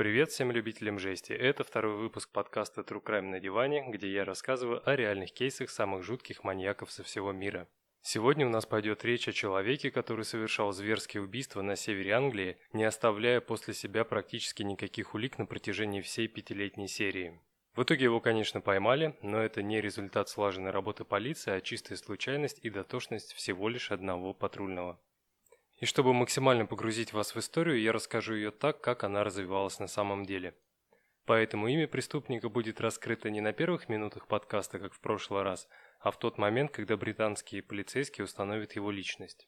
Привет всем любителям жести. Это второй выпуск подкаста True Crime на диване, где я рассказываю о реальных кейсах самых жутких маньяков со всего мира. Сегодня у нас пойдет речь о человеке, который совершал зверские убийства на севере Англии, не оставляя после себя практически никаких улик на протяжении всей пятилетней серии. В итоге его, конечно, поймали, но это не результат слаженной работы полиции, а чистая случайность и дотошность всего лишь одного патрульного. И чтобы максимально погрузить вас в историю, я расскажу ее так, как она развивалась на самом деле. Поэтому имя преступника будет раскрыто не на первых минутах подкаста, как в прошлый раз, а в тот момент, когда британские полицейские установят его личность.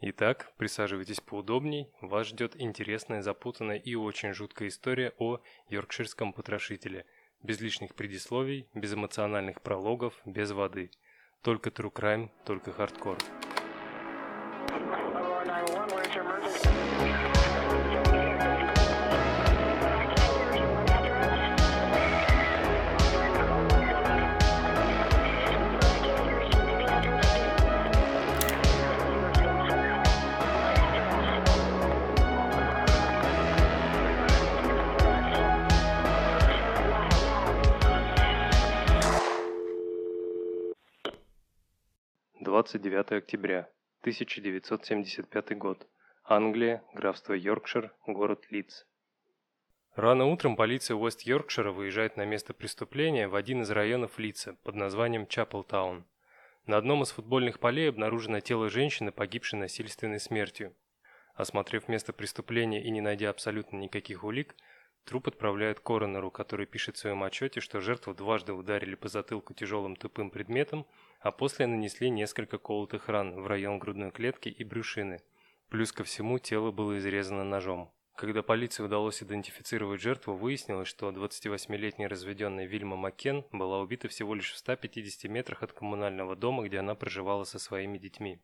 Итак, присаживайтесь поудобней, вас ждет интересная, запутанная и очень жуткая история о йоркширском потрошителе. Без лишних предисловий, без эмоциональных прологов, без воды. Только true crime, только хардкор. 29 октября, 1975 год. Англия, графство Йоркшир, город Лидс. Рано утром полиция Уэст-Йоркшира выезжает на место преступления в один из районов Лидса под названием Чапелтаун. На одном из футбольных полей обнаружено тело женщины, погибшей насильственной смертью. Осмотрев место преступления и не найдя абсолютно никаких улик, труп отправляют коронеру, который пишет в своем отчете, что жертву дважды ударили по затылку тяжелым тупым предметом, а после нанесли несколько колотых ран в район грудной клетки и брюшины. Плюс ко всему тело было изрезано ножом. Когда полиции удалось идентифицировать жертву, выяснилось, что 28-летняя разведенная Вильма Маккен была убита всего лишь в 150 метрах от коммунального дома, где она проживала со своими детьми.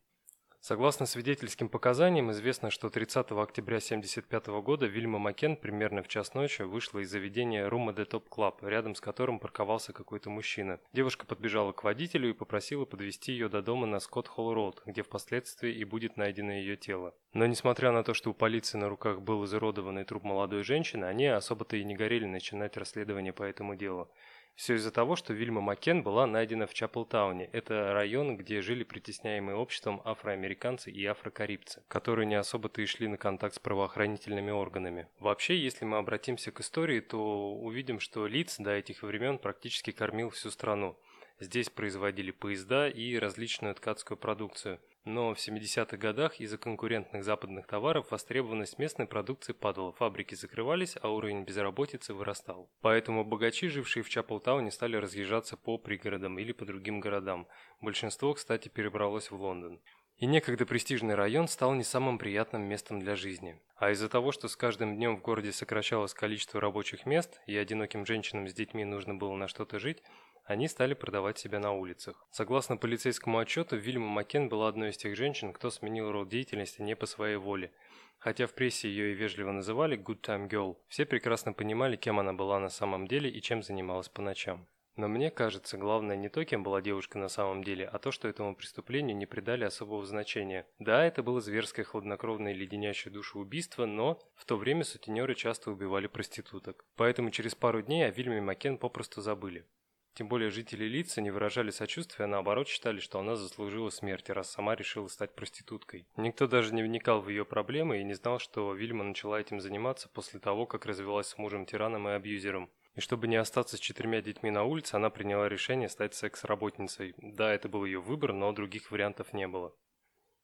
Согласно свидетельским показаниям, известно, что 30 октября 1975 года Вильма Маккен примерно в час ночи вышла из заведения Room at the Top Club, рядом с которым парковался какой-то мужчина. Девушка подбежала к водителю и попросила подвезти ее до дома на Скотт Холл Роуд, где впоследствии и будет найдено ее тело. Но несмотря на то, что у полиции на руках был изуродованный труп молодой женщины, они особо-то и не горели начинать расследование по этому делу. Все из-за того, что Вильма Маккен была найдена в Чаплтауне. Это район, где жили притесняемые обществом афроамериканцы и афрокарибцы, которые не особо-то и шли на контакт с правоохранительными органами. Вообще, если мы обратимся к истории, то увидим, что Лиц до этих времен практически кормил всю страну. Здесь производили поезда и различную ткацкую продукцию. Но в 70-х годах из-за конкурентных западных товаров востребованность местной продукции падала, фабрики закрывались, а уровень безработицы вырастал. Поэтому богачи, жившие в Чаплтауне, стали разъезжаться по пригородам или по другим городам. Большинство, кстати, перебралось в Лондон. И некогда престижный район стал не самым приятным местом для жизни. А из-за того, что с каждым днем в городе сокращалось количество рабочих мест, и одиноким женщинам с детьми нужно было на что-то жить, они стали продавать себя на улицах. Согласно полицейскому отчету, Вильма Макен была одной из тех женщин, кто сменил род деятельности не по своей воле. Хотя в прессе ее и вежливо называли «good time girl», все прекрасно понимали, кем она была на самом деле и чем занималась по ночам. Но мне кажется, главное не то, кем была девушка на самом деле, а то, что этому преступлению не придали особого значения. Да, это было зверское, хладнокровное леденящее душу убийство, но в то время сутенеры часто убивали проституток. Поэтому через пару дней о Вильме Макен попросту забыли. Тем более жители лица не выражали сочувствия, а наоборот считали, что она заслужила смерти, раз сама решила стать проституткой. Никто даже не вникал в ее проблемы и не знал, что Вильма начала этим заниматься после того, как развелась с мужем-тираном и абьюзером. И чтобы не остаться с четырьмя детьми на улице, она приняла решение стать секс-работницей. Да, это был ее выбор, но других вариантов не было.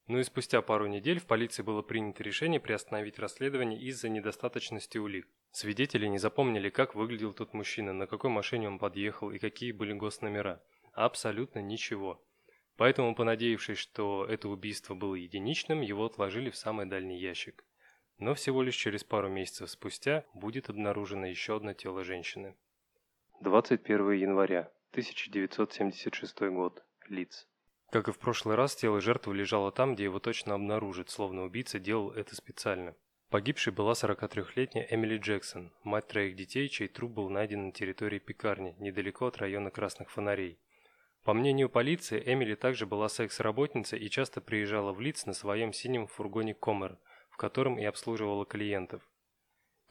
Ну и спустя пару недель в полиции было принято решение приостановить расследование из-за недостаточности улик. Свидетели не запомнили, как выглядел тот мужчина, на какой машине он подъехал и какие были госномера. Абсолютно ничего. Поэтому, понадеявшись, что это убийство было единичным, его отложили в самый дальний ящик. Но всего лишь через пару месяцев спустя будет обнаружено еще одно тело женщины. 21 января 1976 год. Лиц. Как и в прошлый раз, тело жертвы лежало там, где его точно обнаружат, словно убийца делал это специально. Погибшей была 43-летняя Эмили Джексон, мать троих детей, чей труп был найден на территории пекарни, недалеко от района Красных Фонарей. По мнению полиции, Эмили также была секс-работницей и часто приезжала в Лиц на своем синем фургоне Комер, в котором и обслуживала клиентов.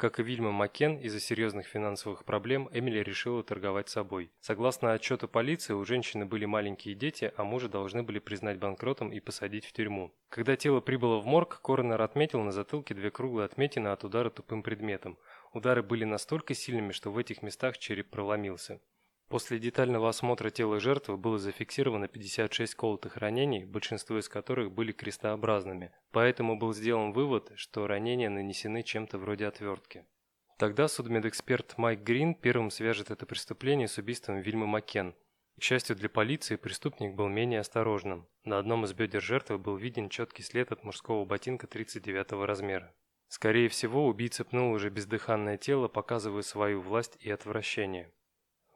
Как и Вильма Маккен, из-за серьезных финансовых проблем Эмили решила торговать собой. Согласно отчету полиции, у женщины были маленькие дети, а мужа должны были признать банкротом и посадить в тюрьму. Когда тело прибыло в морг, коронер отметил на затылке две круглые отметины от удара тупым предметом. Удары были настолько сильными, что в этих местах череп проломился. После детального осмотра тела жертвы было зафиксировано 56 колотых ранений, большинство из которых были крестообразными, поэтому был сделан вывод, что ранения нанесены чем-то вроде отвертки. Тогда судмедэксперт Майк Грин первым свяжет это преступление с убийством Вильмы Маккен. К счастью для полиции, преступник был менее осторожным. На одном из бедер жертвы был виден четкий след от мужского ботинка 39 размера. Скорее всего, убийца пнул уже бездыханное тело, показывая свою власть и отвращение.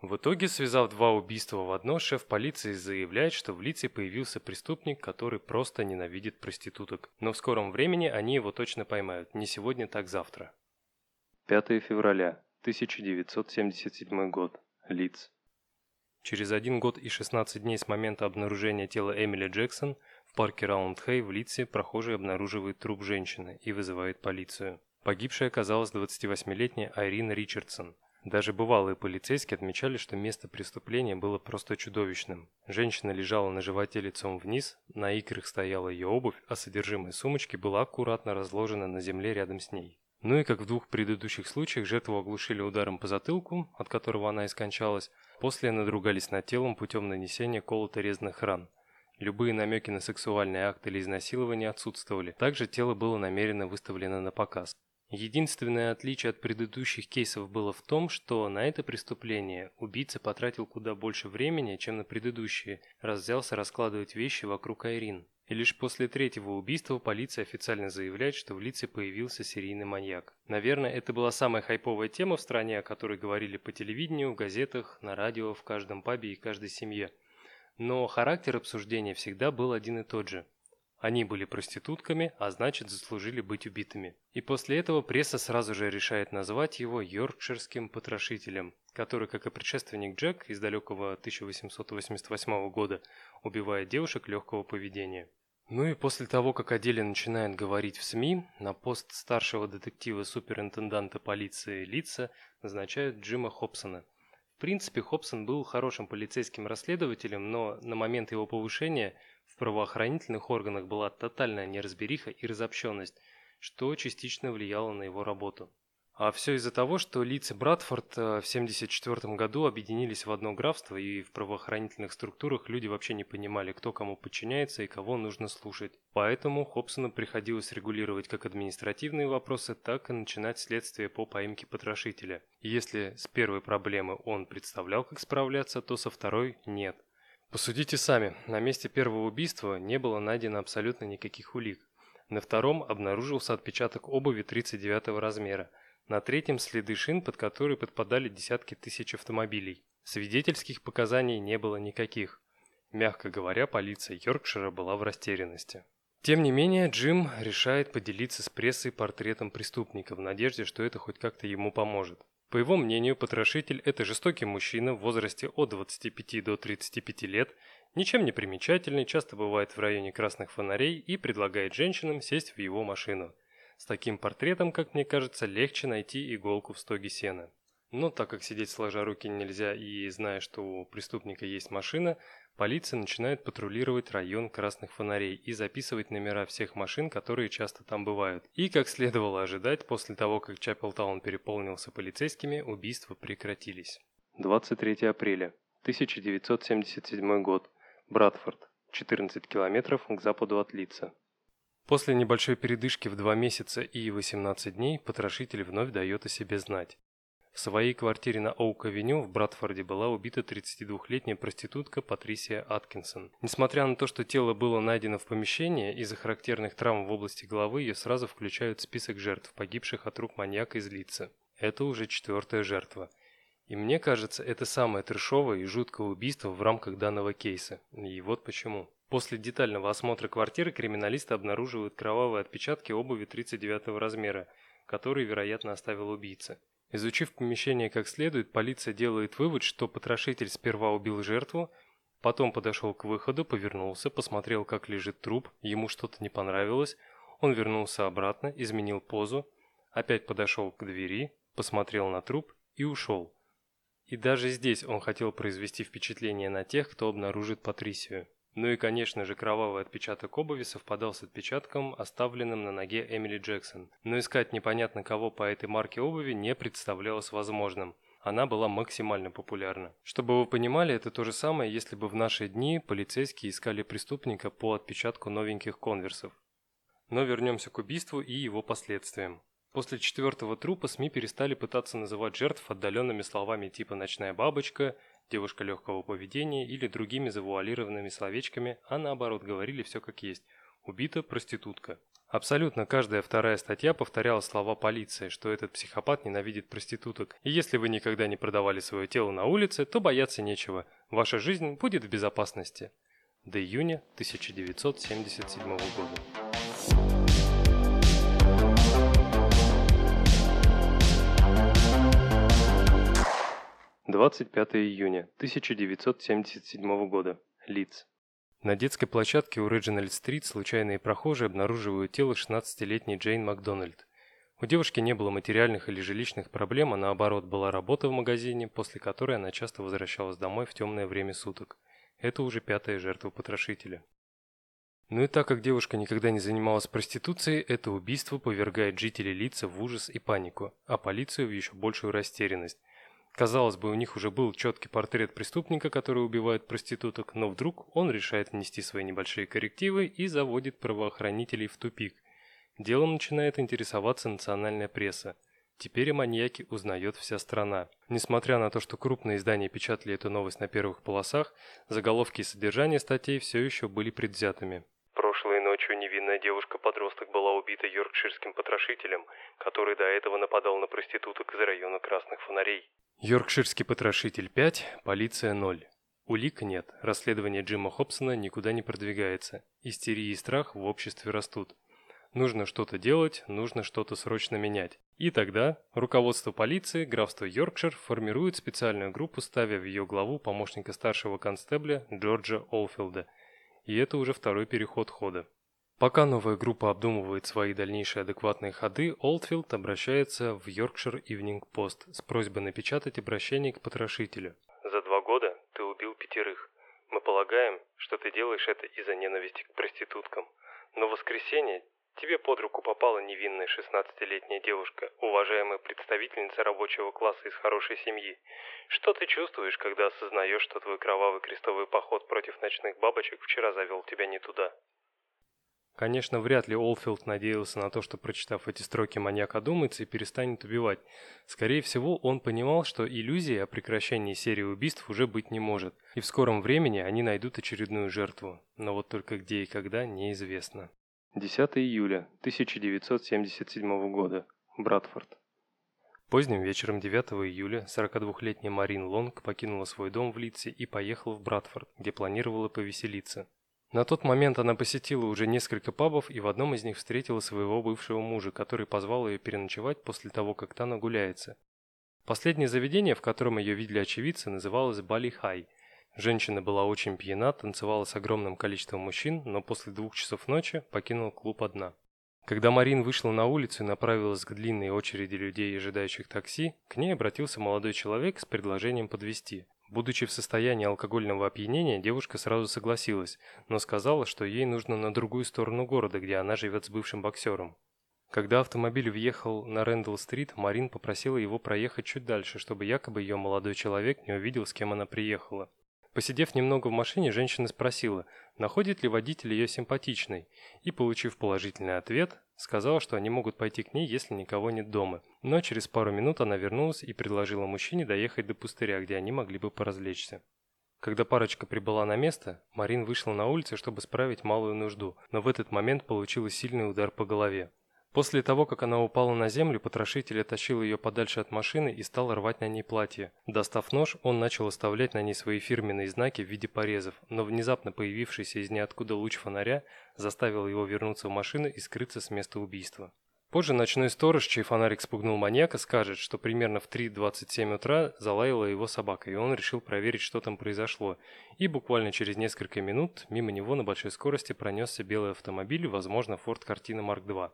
В итоге, связав два убийства в одно, шеф полиции заявляет, что в лице появился преступник, который просто ненавидит проституток. Но в скором времени они его точно поймают, не сегодня, так завтра. 5 февраля 1977 год. Лиц. Через один год и 16 дней с момента обнаружения тела Эмили Джексон в парке Раунд-Хей в Литсе прохожий обнаруживает труп женщины и вызывает полицию. Погибшей оказалась 28-летняя Айрин Ричардсон – даже бывалые полицейские отмечали, что место преступления было просто чудовищным. Женщина лежала на животе лицом вниз, на икрах стояла ее обувь, а содержимое сумочки было аккуратно разложено на земле рядом с ней. Ну и как в двух предыдущих случаях, жертву оглушили ударом по затылку, от которого она и скончалась, после надругались над телом путем нанесения колото-резных ран. Любые намеки на сексуальный акт или изнасилование отсутствовали. Также тело было намеренно выставлено на показ. Единственное отличие от предыдущих кейсов было в том, что на это преступление убийца потратил куда больше времени, чем на предыдущие, раз взялся раскладывать вещи вокруг Айрин. И лишь после третьего убийства полиция официально заявляет, что в лице появился серийный маньяк. Наверное, это была самая хайповая тема в стране, о которой говорили по телевидению, в газетах, на радио, в каждом пабе и каждой семье. Но характер обсуждения всегда был один и тот же – они были проститутками, а значит заслужили быть убитыми. И после этого пресса сразу же решает назвать его йоркширским потрошителем, который, как и предшественник Джек из далекого 1888 года, убивает девушек легкого поведения. Ну и после того, как о деле начинают говорить в СМИ, на пост старшего детектива суперинтенданта полиции Лица назначают Джима Хобсона. В принципе, Хобсон был хорошим полицейским расследователем, но на момент его повышения – в правоохранительных органах была тотальная неразбериха и разобщенность, что частично влияло на его работу. А все из-за того, что Лиц и Братфорд э, в 1974 году объединились в одно графство, и в правоохранительных структурах люди вообще не понимали, кто кому подчиняется и кого нужно слушать. Поэтому Хобсону приходилось регулировать как административные вопросы, так и начинать следствие по поимке потрошителя. Если с первой проблемы он представлял, как справляться, то со второй – нет. Посудите сами, на месте первого убийства не было найдено абсолютно никаких улик. На втором обнаружился отпечаток обуви 39 размера. На третьем следы шин, под которые подпадали десятки тысяч автомобилей. Свидетельских показаний не было никаких. Мягко говоря, полиция Йоркшира была в растерянности. Тем не менее, Джим решает поделиться с прессой портретом преступника в надежде, что это хоть как-то ему поможет. По его мнению, потрошитель – это жестокий мужчина в возрасте от 25 до 35 лет, ничем не примечательный, часто бывает в районе красных фонарей и предлагает женщинам сесть в его машину. С таким портретом, как мне кажется, легче найти иголку в стоге сена. Но так как сидеть сложа руки нельзя и зная, что у преступника есть машина, полиция начинает патрулировать район красных фонарей и записывать номера всех машин, которые часто там бывают. И, как следовало ожидать, после того, как Чапелтаун переполнился полицейскими, убийства прекратились. 23 апреля 1977 год. Братфорд. 14 километров к западу от Лица. После небольшой передышки в 2 месяца и 18 дней потрошитель вновь дает о себе знать. В своей квартире на Оук-авеню в Братфорде была убита 32-летняя проститутка Патрисия Аткинсон. Несмотря на то, что тело было найдено в помещении, из-за характерных травм в области головы ее сразу включают в список жертв, погибших от рук маньяка из лица. Это уже четвертая жертва. И мне кажется, это самое трешовое и жуткое убийство в рамках данного кейса. И вот почему. После детального осмотра квартиры криминалисты обнаруживают кровавые отпечатки обуви 39 размера, которые, вероятно, оставил убийца. Изучив помещение как следует, полиция делает вывод, что потрошитель сперва убил жертву, потом подошел к выходу, повернулся, посмотрел, как лежит труп, ему что-то не понравилось, он вернулся обратно, изменил позу, опять подошел к двери, посмотрел на труп и ушел. И даже здесь он хотел произвести впечатление на тех, кто обнаружит Патрисию. Ну и, конечно же, кровавый отпечаток обуви совпадал с отпечатком, оставленным на ноге Эмили Джексон. Но искать непонятно кого по этой марке обуви не представлялось возможным. Она была максимально популярна. Чтобы вы понимали, это то же самое, если бы в наши дни полицейские искали преступника по отпечатку новеньких конверсов. Но вернемся к убийству и его последствиям. После четвертого трупа СМИ перестали пытаться называть жертв отдаленными словами типа «ночная бабочка», «девушка легкого поведения» или другими завуалированными словечками, а наоборот говорили все как есть «убита проститутка». Абсолютно каждая вторая статья повторяла слова полиции, что этот психопат ненавидит проституток. И если вы никогда не продавали свое тело на улице, то бояться нечего. Ваша жизнь будет в безопасности. До июня 1977 года. 25 июня 1977 года. Лиц. На детской площадке у Реджинальд-стрит случайные прохожие обнаруживают тело 16-летней Джейн Макдональд. У девушки не было материальных или жилищных проблем, а наоборот была работа в магазине, после которой она часто возвращалась домой в темное время суток. Это уже пятая жертва потрошителя. Ну и так как девушка никогда не занималась проституцией, это убийство повергает жителей лица в ужас и панику, а полицию в еще большую растерянность. Казалось бы, у них уже был четкий портрет преступника, который убивает проституток, но вдруг он решает внести свои небольшие коррективы и заводит правоохранителей в тупик. Делом начинает интересоваться национальная пресса. Теперь о маньяке узнает вся страна. Несмотря на то, что крупные издания печатали эту новость на первых полосах, заголовки и содержание статей все еще были предвзятыми. Прошлой ночью невинная девушка-подросток была убита йоркширским потрошителем, который до этого нападал на проституток из района Красных Фонарей. Йоркширский потрошитель 5, полиция 0. Улик нет, расследование Джима Хобсона никуда не продвигается. Истерия и страх в обществе растут. Нужно что-то делать, нужно что-то срочно менять. И тогда руководство полиции графства Йоркшир формирует специальную группу, ставя в ее главу помощника старшего констебля Джорджа Олфилда. И это уже второй переход хода. Пока новая группа обдумывает свои дальнейшие адекватные ходы, Олдфилд обращается в Yorkshire Evening Post с просьбой напечатать обращение к потрошителю. «За два года ты убил пятерых. Мы полагаем, что ты делаешь это из-за ненависти к проституткам. Но в воскресенье тебе под руку попала невинная 16-летняя девушка, уважаемая представительница рабочего класса из хорошей семьи. Что ты чувствуешь, когда осознаешь, что твой кровавый крестовый поход против ночных бабочек вчера завел тебя не туда?» Конечно, вряд ли Олфилд надеялся на то, что, прочитав эти строки, маньяк одумается и перестанет убивать. Скорее всего, он понимал, что иллюзии о прекращении серии убийств уже быть не может, и в скором времени они найдут очередную жертву. Но вот только где и когда, неизвестно. 10 июля 1977 года. Братфорд. Поздним вечером 9 июля 42-летняя Марин Лонг покинула свой дом в Литсе и поехала в Братфорд, где планировала повеселиться. На тот момент она посетила уже несколько пабов и в одном из них встретила своего бывшего мужа, который позвал ее переночевать после того, как та нагуляется. Последнее заведение, в котором ее видели очевидцы, называлось Бали Хай. Женщина была очень пьяна, танцевала с огромным количеством мужчин, но после двух часов ночи покинула клуб одна. Когда Марин вышла на улицу и направилась к длинной очереди людей, ожидающих такси, к ней обратился молодой человек с предложением подвезти. Будучи в состоянии алкогольного опьянения, девушка сразу согласилась, но сказала, что ей нужно на другую сторону города, где она живет с бывшим боксером. Когда автомобиль въехал на Рэндалл-стрит, Марин попросила его проехать чуть дальше, чтобы якобы ее молодой человек не увидел, с кем она приехала. Посидев немного в машине, женщина спросила, находит ли водитель ее симпатичной, и, получив положительный ответ, сказала, что они могут пойти к ней, если никого нет дома. Но через пару минут она вернулась и предложила мужчине доехать до пустыря, где они могли бы поразвлечься. Когда парочка прибыла на место, Марин вышла на улицу, чтобы справить малую нужду, но в этот момент получила сильный удар по голове. После того, как она упала на землю, потрошитель оттащил ее подальше от машины и стал рвать на ней платье. Достав нож, он начал оставлять на ней свои фирменные знаки в виде порезов, но внезапно появившийся из ниоткуда луч фонаря заставил его вернуться в машину и скрыться с места убийства. Позже ночной сторож, чей фонарик спугнул маньяка, скажет, что примерно в 3.27 утра залаяла его собака, и он решил проверить, что там произошло. И буквально через несколько минут мимо него на большой скорости пронесся белый автомобиль, возможно, Ford Cortina Mark II.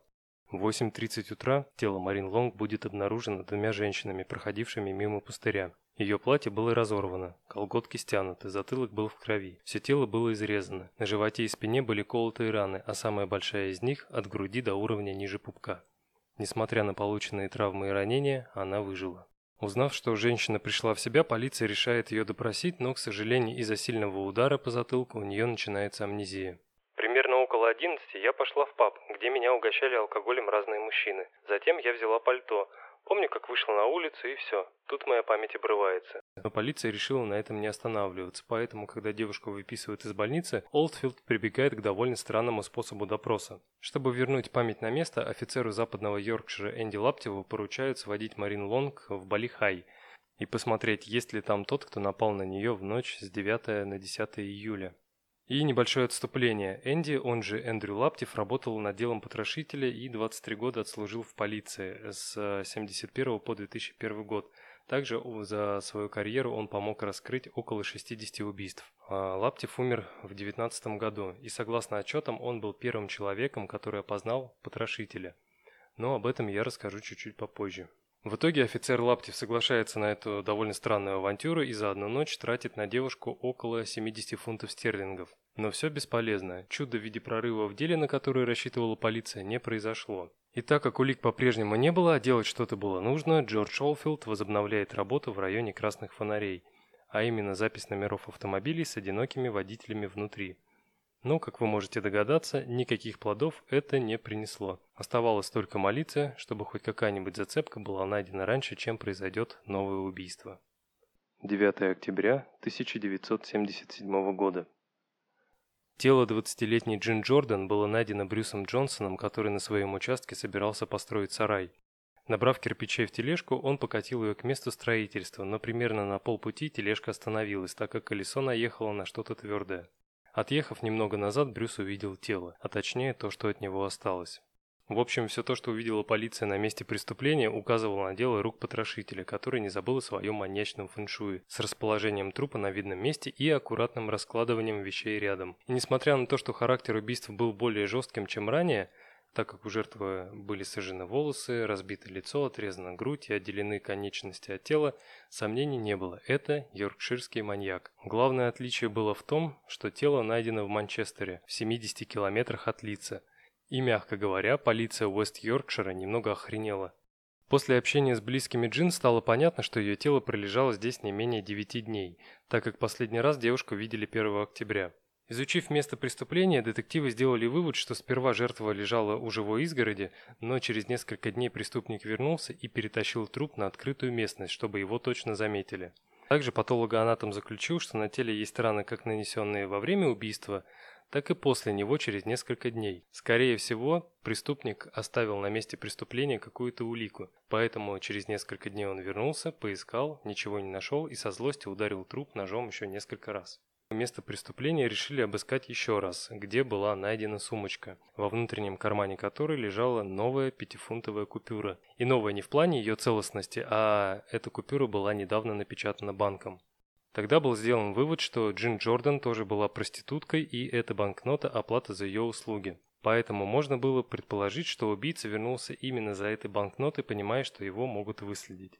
В 8.30 утра тело Марин Лонг будет обнаружено двумя женщинами, проходившими мимо пустыря. Ее платье было разорвано, колготки стянуты, затылок был в крови, все тело было изрезано, на животе и спине были колотые раны, а самая большая из них от груди до уровня ниже пупка. Несмотря на полученные травмы и ранения, она выжила. Узнав, что женщина пришла в себя, полиция решает ее допросить, но, к сожалению, из-за сильного удара по затылку у нее начинается амнезия. Примерно около 11 я пошла в паб, где меня угощали алкоголем разные мужчины. Затем я взяла пальто, Помню, как вышла на улицу и все. Тут моя память обрывается. Но полиция решила на этом не останавливаться, поэтому, когда девушку выписывают из больницы, Олдфилд прибегает к довольно странному способу допроса. Чтобы вернуть память на место, офицеру западного Йоркшира Энди Лаптеву поручают сводить Марин Лонг в Балихай и посмотреть, есть ли там тот, кто напал на нее в ночь с 9 на 10 июля. И небольшое отступление. Энди, он же Эндрю Лаптев, работал над делом потрошителя и 23 года отслужил в полиции с 71 по 2001 год. Также за свою карьеру он помог раскрыть около 60 убийств. А Лаптев умер в 19 году, и согласно отчетам он был первым человеком, который опознал потрошителя. Но об этом я расскажу чуть-чуть попозже. В итоге офицер Лаптев соглашается на эту довольно странную авантюру и за одну ночь тратит на девушку около 70 фунтов стерлингов. Но все бесполезно. Чудо в виде прорыва в деле, на которое рассчитывала полиция, не произошло. И так как улик по-прежнему не было, а делать что-то было нужно, Джордж Олфилд возобновляет работу в районе красных фонарей, а именно запись номеров автомобилей с одинокими водителями внутри. Но, как вы можете догадаться, никаких плодов это не принесло. Оставалось только молиться, чтобы хоть какая-нибудь зацепка была найдена раньше, чем произойдет новое убийство. 9 октября 1977 года. Тело 20-летней Джин Джордан было найдено Брюсом Джонсоном, который на своем участке собирался построить сарай. Набрав кирпичей в тележку, он покатил ее к месту строительства, но примерно на полпути тележка остановилась, так как колесо наехало на что-то твердое. Отъехав немного назад, Брюс увидел тело, а точнее то, что от него осталось. В общем, все то, что увидела полиция на месте преступления, указывало на дело рук потрошителя, который не забыл о своем маньячном фэншуе, с расположением трупа на видном месте и аккуратным раскладыванием вещей рядом. И несмотря на то, что характер убийств был более жестким, чем ранее, так как у жертвы были сожжены волосы, разбито лицо, отрезана грудь и отделены конечности от тела, сомнений не было. Это йоркширский маньяк. Главное отличие было в том, что тело найдено в Манчестере, в 70 километрах от Лица. И, мягко говоря, полиция Уэст-Йоркшира немного охренела. После общения с близкими Джин стало понятно, что ее тело пролежало здесь не менее 9 дней, так как последний раз девушку видели 1 октября. Изучив место преступления, детективы сделали вывод, что сперва жертва лежала у живой изгороди, но через несколько дней преступник вернулся и перетащил труп на открытую местность, чтобы его точно заметили. Также патологоанатом заключил, что на теле есть раны, как нанесенные во время убийства, так и после него через несколько дней. Скорее всего, преступник оставил на месте преступления какую-то улику, поэтому через несколько дней он вернулся, поискал, ничего не нашел и со злости ударил труп ножом еще несколько раз. Место преступления решили обыскать еще раз, где была найдена сумочка, во внутреннем кармане которой лежала новая пятифунтовая купюра. И новая не в плане ее целостности, а эта купюра была недавно напечатана банком. Тогда был сделан вывод, что Джин Джордан тоже была проституткой, и эта банкнота – оплата за ее услуги. Поэтому можно было предположить, что убийца вернулся именно за этой банкнотой, понимая, что его могут выследить.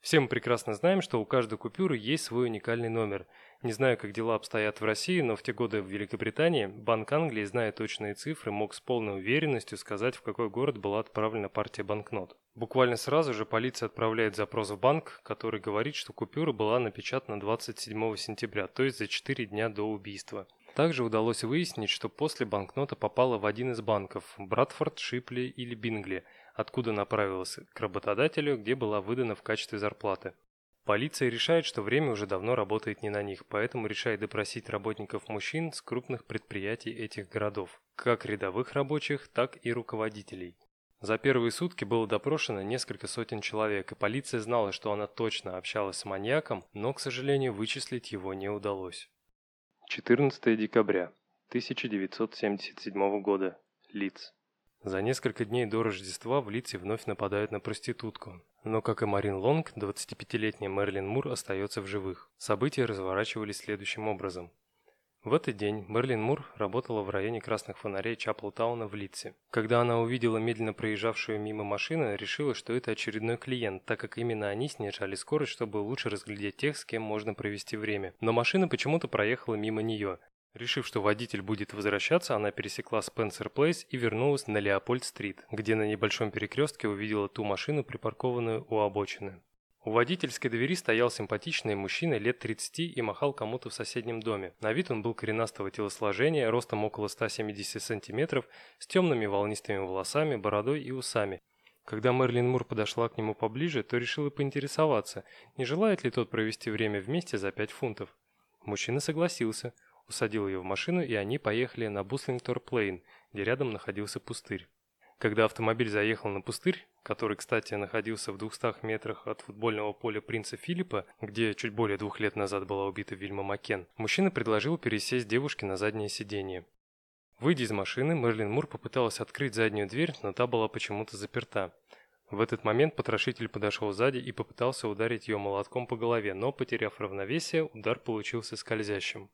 Все мы прекрасно знаем, что у каждой купюры есть свой уникальный номер. Не знаю, как дела обстоят в России, но в те годы в Великобритании Банк Англии, зная точные цифры, мог с полной уверенностью сказать, в какой город была отправлена партия банкнот. Буквально сразу же полиция отправляет запрос в банк, который говорит, что купюра была напечатана 27 сентября, то есть за 4 дня до убийства. Также удалось выяснить, что после банкнота попала в один из банков – Братфорд, Шипли или Бингли – откуда направилась к работодателю, где была выдана в качестве зарплаты. Полиция решает, что время уже давно работает не на них, поэтому решает допросить работников мужчин с крупных предприятий этих городов, как рядовых рабочих, так и руководителей. За первые сутки было допрошено несколько сотен человек, и полиция знала, что она точно общалась с маньяком, но, к сожалению, вычислить его не удалось. 14 декабря 1977 года. Лиц. За несколько дней до Рождества в Литсе вновь нападают на проститутку. Но, как и Марин Лонг, 25-летняя Мэрилин Мур остается в живых. События разворачивались следующим образом. В этот день Мерлин Мур работала в районе красных фонарей Чаплтауна в Литсе. Когда она увидела медленно проезжавшую мимо машину, решила, что это очередной клиент, так как именно они снижали скорость, чтобы лучше разглядеть тех, с кем можно провести время. Но машина почему-то проехала мимо нее. Решив, что водитель будет возвращаться, она пересекла Спенсер Плейс и вернулась на Леопольд-стрит, где на небольшом перекрестке увидела ту машину, припаркованную у обочины. У водительской двери стоял симпатичный мужчина лет 30 и махал кому-то в соседнем доме. На вид он был коренастого телосложения, ростом около 170 сантиметров, с темными волнистыми волосами, бородой и усами. Когда Мерлин Мур подошла к нему поближе, то решила поинтересоваться, не желает ли тот провести время вместе за 5 фунтов. Мужчина согласился, усадил ее в машину и они поехали на Буслингтор Плейн, где рядом находился пустырь. Когда автомобиль заехал на пустырь, который, кстати, находился в 200 метрах от футбольного поля принца Филиппа, где чуть более двух лет назад была убита Вильма Макен, мужчина предложил пересесть девушке на заднее сиденье. Выйдя из машины, Мерлин Мур попыталась открыть заднюю дверь, но та была почему-то заперта. В этот момент потрошитель подошел сзади и попытался ударить ее молотком по голове, но, потеряв равновесие, удар получился скользящим.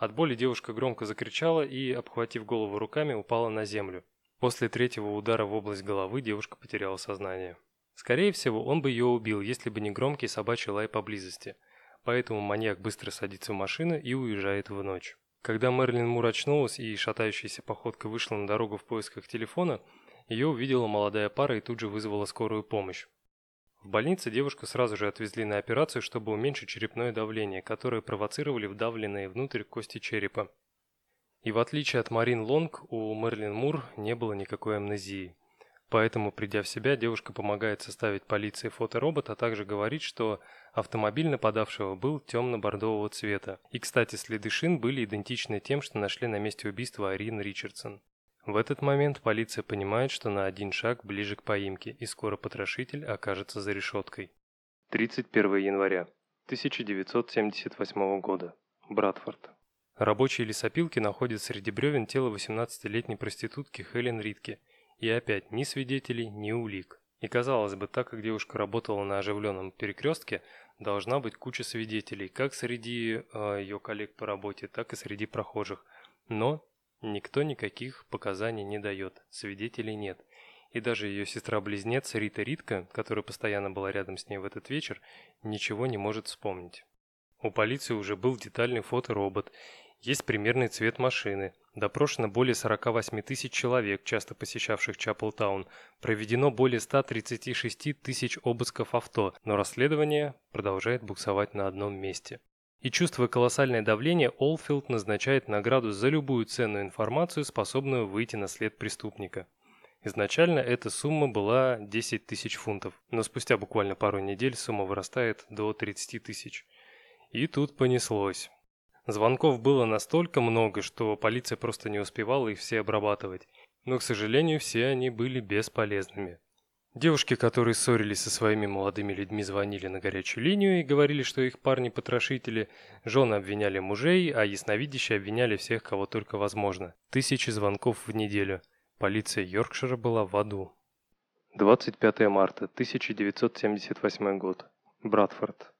От боли девушка громко закричала и, обхватив голову руками, упала на землю. После третьего удара в область головы девушка потеряла сознание. Скорее всего, он бы ее убил, если бы не громкий собачий лай поблизости. Поэтому маньяк быстро садится в машину и уезжает в ночь. Когда Мерлин Мур очнулась и шатающейся походкой вышла на дорогу в поисках телефона, ее увидела молодая пара и тут же вызвала скорую помощь. В больнице девушку сразу же отвезли на операцию, чтобы уменьшить черепное давление, которое провоцировали вдавленные внутрь кости черепа. И в отличие от Марин Лонг, у Мерлин Мур не было никакой амнезии. Поэтому, придя в себя, девушка помогает составить полиции фоторобот, а также говорит, что автомобиль нападавшего был темно-бордового цвета. И, кстати, следы шин были идентичны тем, что нашли на месте убийства Арин Ричардсон. В этот момент полиция понимает, что на один шаг ближе к поимке, и скоро потрошитель окажется за решеткой. 31 января 1978 года. Братфорд. Рабочие лесопилки находят среди бревен тело 18-летней проститутки Хелен Ритке. И опять ни свидетелей, ни улик. И казалось бы, так как девушка работала на оживленном перекрестке, должна быть куча свидетелей, как среди э, ее коллег по работе, так и среди прохожих. Но никто никаких показаний не дает, свидетелей нет. И даже ее сестра-близнец Рита Ритка, которая постоянно была рядом с ней в этот вечер, ничего не может вспомнить. У полиции уже был детальный фоторобот, есть примерный цвет машины. Допрошено более 48 тысяч человек, часто посещавших Чаплтаун. Проведено более 136 тысяч обысков авто, но расследование продолжает буксовать на одном месте. И чувствуя колоссальное давление, Олфилд назначает награду за любую ценную информацию, способную выйти на след преступника. Изначально эта сумма была 10 тысяч фунтов, но спустя буквально пару недель сумма вырастает до 30 тысяч. И тут понеслось. Звонков было настолько много, что полиция просто не успевала их все обрабатывать. Но, к сожалению, все они были бесполезными. Девушки, которые ссорились со своими молодыми людьми, звонили на горячую линию и говорили, что их парни-потрошители, жены обвиняли мужей, а ясновидящие обвиняли всех, кого только возможно. Тысячи звонков в неделю. Полиция Йоркшира была в аду. 25 марта 1978 год. Братфорд.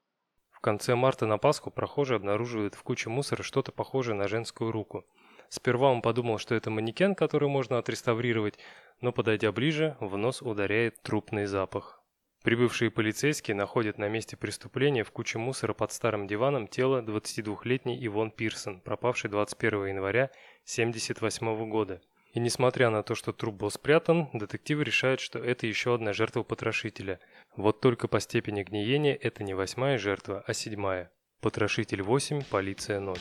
В конце марта на Пасху прохожий обнаруживает в куче мусора что-то похожее на женскую руку. Сперва он подумал, что это манекен, который можно отреставрировать, но подойдя ближе, в нос ударяет трупный запах. Прибывшие полицейские находят на месте преступления в куче мусора под старым диваном тело 22-летней Ивон Пирсон, пропавшей 21 января 1978 года. И несмотря на то, что труп был спрятан, детективы решают, что это еще одна жертва потрошителя. Вот только по степени гниения это не восьмая жертва, а седьмая. Потрошитель 8, полиция 0.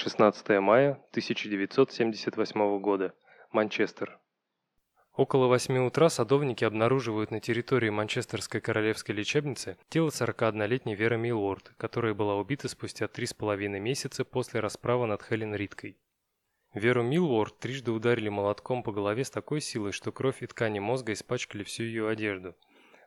Шестнадцатое мая 1978 года. Манчестер. Около восьми утра садовники обнаруживают на территории Манчестерской королевской лечебницы тело 41-летней Веры Милорд, которая была убита спустя три с половиной месяца после расправы над Хелен Риткой. Веру Милворд трижды ударили молотком по голове с такой силой, что кровь и ткани мозга испачкали всю ее одежду,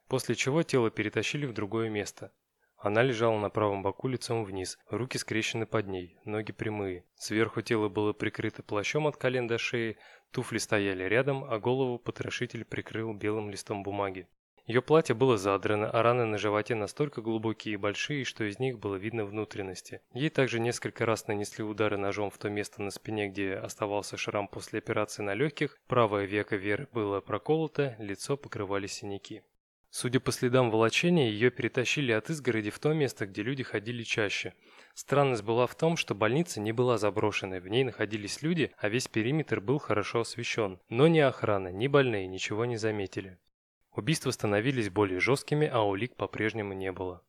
после чего тело перетащили в другое место. Она лежала на правом боку лицом вниз, руки скрещены под ней, ноги прямые. Сверху тело было прикрыто плащом от колен до шеи, туфли стояли рядом, а голову потрошитель прикрыл белым листом бумаги. Ее платье было задрано, а раны на животе настолько глубокие и большие, что из них было видно внутренности. Ей также несколько раз нанесли удары ножом в то место на спине, где оставался шрам после операции на легких, правое веко Веры было проколото, лицо покрывали синяки. Судя по следам волочения, ее перетащили от изгороди в то место, где люди ходили чаще. Странность была в том, что больница не была заброшенной, в ней находились люди, а весь периметр был хорошо освещен. Но ни охрана, ни больные ничего не заметили. Убийства становились более жесткими, а улик по-прежнему не было.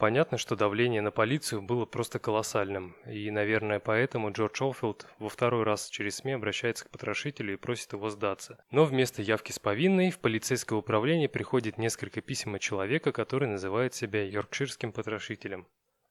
Понятно, что давление на полицию было просто колоссальным, и, наверное, поэтому Джордж Олфилд во второй раз через СМИ обращается к потрошителю и просит его сдаться. Но вместо явки с повинной в полицейское управление приходит несколько писем от человека, который называет себя йоркширским потрошителем.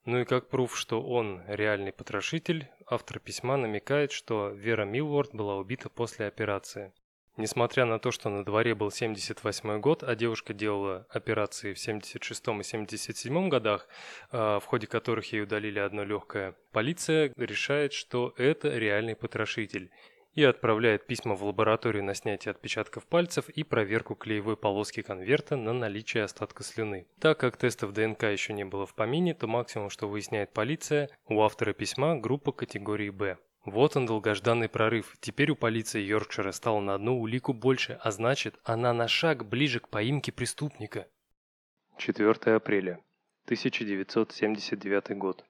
Ну и как пруф, что он реальный потрошитель, автор письма намекает, что Вера Милворд была убита после операции. Несмотря на то, что на дворе был 78 год, а девушка делала операции в 76 и 77 годах, а, в ходе которых ей удалили одно легкое, полиция решает, что это реальный потрошитель и отправляет письма в лабораторию на снятие отпечатков пальцев и проверку клеевой полоски конверта на наличие остатка слюны. Так как тестов ДНК еще не было в помине, то максимум, что выясняет полиция, у автора письма группа категории «Б». Вот он долгожданный прорыв. Теперь у полиции Йоркшира стало на одну улику больше, а значит, она на шаг ближе к поимке преступника. 4 апреля. 1979 год.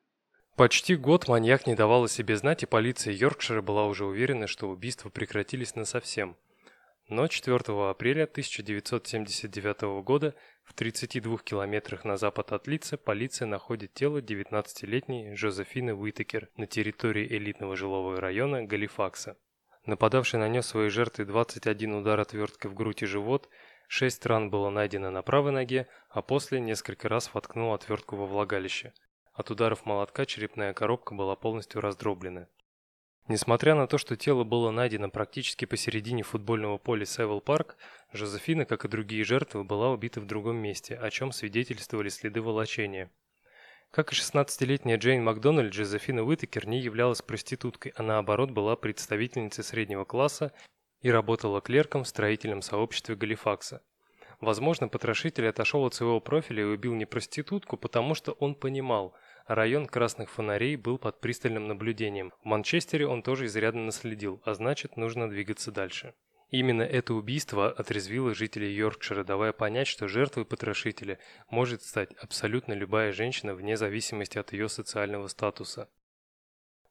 Почти год маньяк не давал о себе знать, и полиция Йоркшира была уже уверена, что убийства прекратились насовсем. Но 4 апреля 1979 года в 32 километрах на запад от Лица полиция находит тело 19-летней Жозефины Уитекер на территории элитного жилого района Галифакса. Нападавший нанес своей жертве 21 удар отверткой в грудь и живот, 6 ран было найдено на правой ноге, а после несколько раз воткнул отвертку во влагалище. От ударов молотка черепная коробка была полностью раздроблена. Несмотря на то, что тело было найдено практически посередине футбольного поля Севил Парк, Жозефина, как и другие жертвы, была убита в другом месте, о чем свидетельствовали следы волочения. Как и 16-летняя Джейн Макдональд, Жозефина Уитакер не являлась проституткой, а наоборот была представительницей среднего класса и работала клерком в строительном сообществе Галифакса. Возможно, потрошитель отошел от своего профиля и убил не проститутку, потому что он понимал – Район красных фонарей был под пристальным наблюдением. В Манчестере он тоже изрядно наследил, а значит, нужно двигаться дальше. Именно это убийство отрезвило жителей Йоркшира, давая понять, что жертвой потрошителя может стать абсолютно любая женщина вне зависимости от ее социального статуса.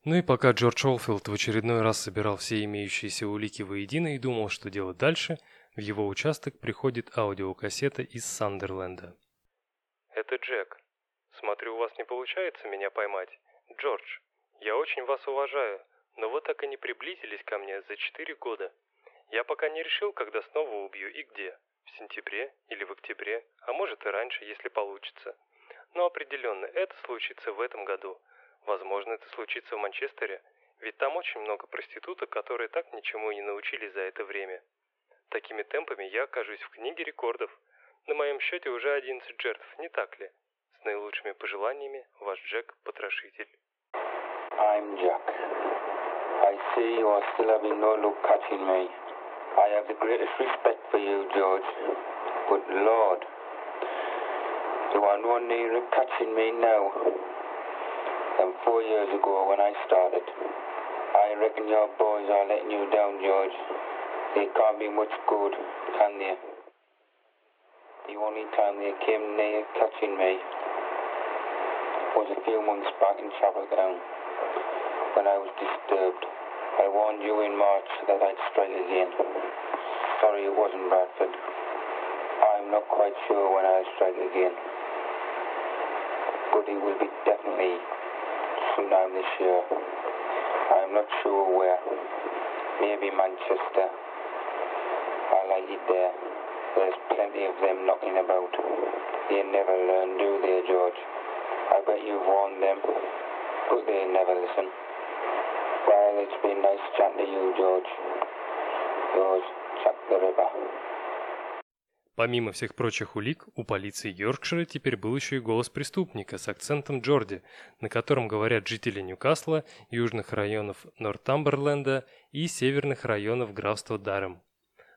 Ну и пока Джордж Олфилд в очередной раз собирал все имеющиеся улики воедино и думал, что делать дальше, в его участок приходит аудиокассета из Сандерленда. «Это Джек. Смотрю, у вас не получается меня поймать. Джордж, я очень вас уважаю, но вы так и не приблизились ко мне за четыре года. Я пока не решил, когда снова убью и где. В сентябре или в октябре, а может и раньше, если получится. Но определенно, это случится в этом году. Возможно, это случится в Манчестере, ведь там очень много проституток, которые так ничему и не научились за это время. Такими темпами я окажусь в книге рекордов. На моем счете уже 11 жертв, не так ли? С наилучшими пожеланиями, ваш Джек-потрошитель. I'm Jack. I see you are still having no luck catching me. I have the greatest respect for you, George. But Lord, you are no nearer catching me now than four years ago when I started. I reckon your boys are letting you down, George. They can't be much good, can they? The only time they came near catching me was a few months back in Down when I was disturbed. I warned you in March that I'd strike again. Sorry it wasn't Bradford. I'm not quite sure when I'll strike again. But it will be definitely sometime this year. I'm not sure where. Maybe Manchester. I like it there. There's plenty of them knocking about. They never learn, do they, George? I bet you've warned them, but they never listen. Well, it's been nice chatting to you, George. Yours, Jack the Ripper. Помимо всех прочих улик, у полиции Йоркшира теперь был еще и голос преступника с акцентом Джорди, на котором говорят жители Ньюкасла, южных районов Нортамберленда и северных районов графства Дарем.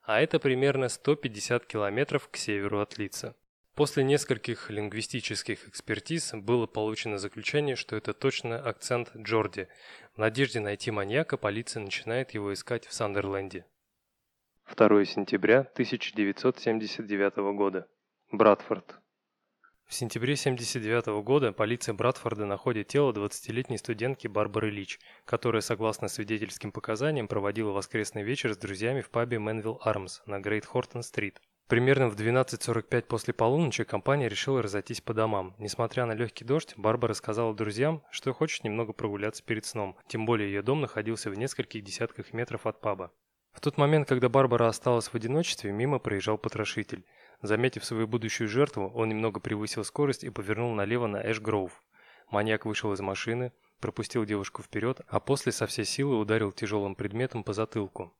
А это примерно 150 километров к северу от Лица. После нескольких лингвистических экспертиз было получено заключение, что это точно акцент Джорди. В надежде найти маньяка полиция начинает его искать в Сандерленде. 2 сентября 1979 года. Брэдфорд. В сентябре 1979 года полиция Брэдфорда находит тело 20-летней студентки Барбары Лич, которая, согласно свидетельским показаниям, проводила воскресный вечер с друзьями в пабе Mannville Arms на Грейт Хортон-стрит. Примерно в 12.45 после полуночи компания решила разойтись по домам. Несмотря на легкий дождь, Барбара сказала друзьям, что хочет немного прогуляться перед сном, тем более ее дом находился в нескольких десятках метров от паба. В тот момент, когда Барбара осталась в одиночестве, мимо проезжал потрошитель. Заметив свою будущую жертву, он немного превысил скорость и повернул налево на Эш-Гроув. Маньяк вышел из машины, пропустил девушку вперед, а после со всей силы ударил тяжелым предметом по затылку.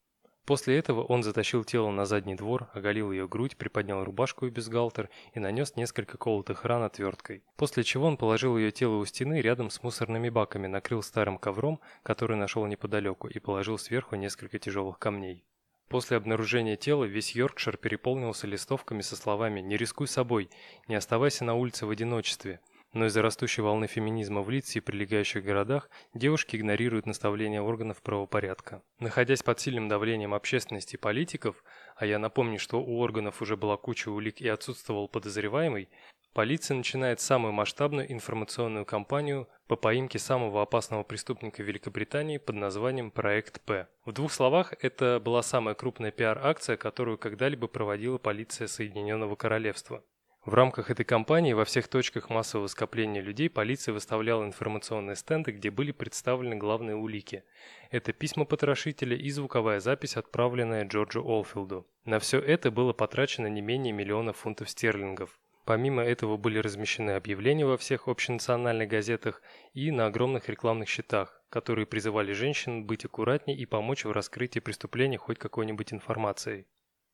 После этого он затащил тело на задний двор, оголил ее грудь, приподнял рубашку и бюстгальтер и нанес несколько колотых ран отверткой. После чего он положил ее тело у стены рядом с мусорными баками, накрыл старым ковром, который нашел неподалеку, и положил сверху несколько тяжелых камней. После обнаружения тела весь Йоркшир переполнился листовками со словами «Не рискуй собой», «Не оставайся на улице в одиночестве», но из-за растущей волны феминизма в Лидсе и прилегающих городах девушки игнорируют наставления органов правопорядка. Находясь под сильным давлением общественности и политиков, а я напомню, что у органов уже была куча улик и отсутствовал подозреваемый, полиция начинает самую масштабную информационную кампанию по поимке самого опасного преступника Великобритании под названием «Проект П». В двух словах, это была самая крупная пиар-акция, которую когда-либо проводила полиция Соединенного Королевства. В рамках этой кампании во всех точках массового скопления людей полиция выставляла информационные стенды, где были представлены главные улики. Это письма потрошителя и звуковая запись, отправленная Джорджу Олфилду. На все это было потрачено не менее миллиона фунтов стерлингов. Помимо этого были размещены объявления во всех общенациональных газетах и на огромных рекламных щитах, которые призывали женщин быть аккуратней и помочь в раскрытии преступления хоть какой-нибудь информацией.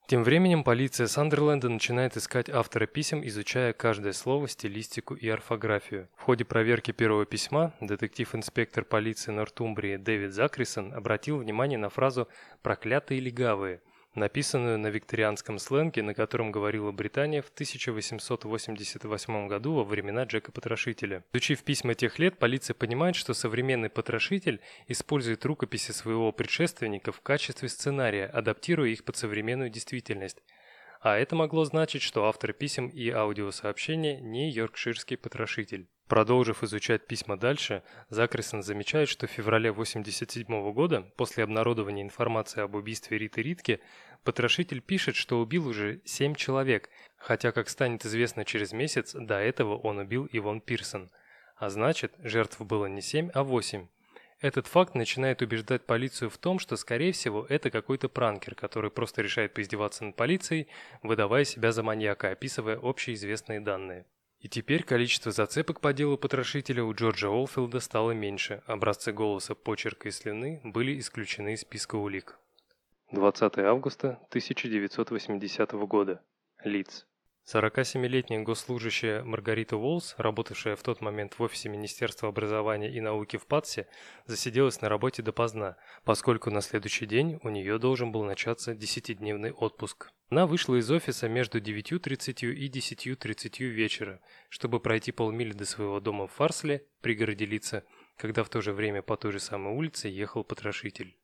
Тем временем полиция Сандерленда начинает искать автора писем, изучая каждое слово, стилистику и орфографию. В ходе проверки первого письма детектив-инспектор полиции Нортумбрии Дэвид Закрисон обратил внимание на фразу «проклятые легавые», написанную на викторианском сленге, на котором говорила Британия в 1888 году во времена Джека Потрошителя. Изучив письма тех лет, полиция понимает, что современный потрошитель использует рукописи своего предшественника в качестве сценария, адаптируя их под современную действительность. А это могло значить, что автор писем и аудиосообщения не йоркширский потрошитель. Продолжив изучать письма дальше, Закрисон замечает, что в феврале 1987 года, после обнародования информации об убийстве Риты Ритки, потрошитель пишет, что убил уже семь человек, хотя, как станет известно через месяц, до этого он убил Ивон Пирсон. А значит, жертв было не семь, а восемь. Этот факт начинает убеждать полицию в том, что, скорее всего, это какой-то пранкер, который просто решает поиздеваться над полицией, выдавая себя за маньяка, описывая общеизвестные данные. И теперь количество зацепок по делу потрошителя у Джорджа Олфилда стало меньше, образцы голоса, почерка и слюны были исключены из списка улик. 20 августа 1980 года. Лиц. 47-летняя госслужащая Маргарита Уолс, работавшая в тот момент в офисе Министерства образования и науки в Патсе, засиделась на работе допоздна, поскольку на следующий день у нее должен был начаться десятидневный отпуск. Она вышла из офиса между 9.30 и 10.30 вечера, чтобы пройти полмили до своего дома в Фарсле, пригороде Лица, когда в то же время по той же самой улице ехал потрошитель.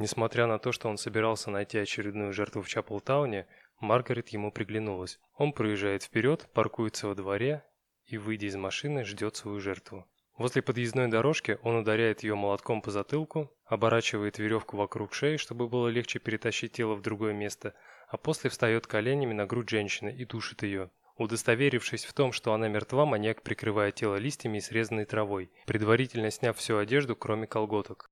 Несмотря на то, что он собирался найти очередную жертву в Чаплтауне, Маргарет ему приглянулась. Он проезжает вперед, паркуется во дворе и, выйдя из машины, ждет свою жертву. Возле подъездной дорожки он ударяет ее молотком по затылку, оборачивает веревку вокруг шеи, чтобы было легче перетащить тело в другое место, а после встает коленями на грудь женщины и душит ее. Удостоверившись в том, что она мертва, маньяк прикрывает тело листьями и срезанной травой, предварительно сняв всю одежду, кроме колготок.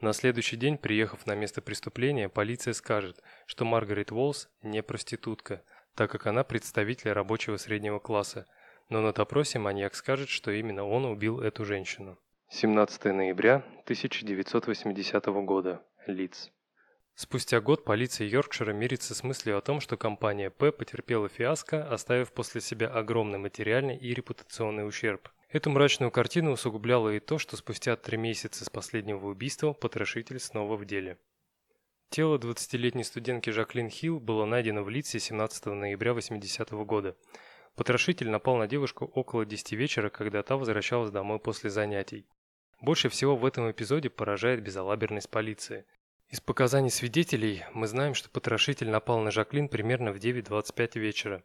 На следующий день, приехав на место преступления, полиция скажет, что Маргарет Уолс не проститутка, так как она представитель рабочего среднего класса, но на допросе маньяк скажет, что именно он убил эту женщину. 17 ноября 1980 года. Лиц. Спустя год полиция Йоркшира мирится с мыслью о том, что компания П потерпела фиаско, оставив после себя огромный материальный и репутационный ущерб. Эту мрачную картину усугубляло и то, что спустя три месяца с последнего убийства потрошитель снова в деле. Тело 20-летней студентки Жаклин Хилл было найдено в Лидсе 17 ноября 80 -го года. Потрошитель напал на девушку около 10 вечера, когда та возвращалась домой после занятий. Больше всего в этом эпизоде поражает безалаберность полиции. Из показаний свидетелей мы знаем, что потрошитель напал на Жаклин примерно в 9.25 вечера.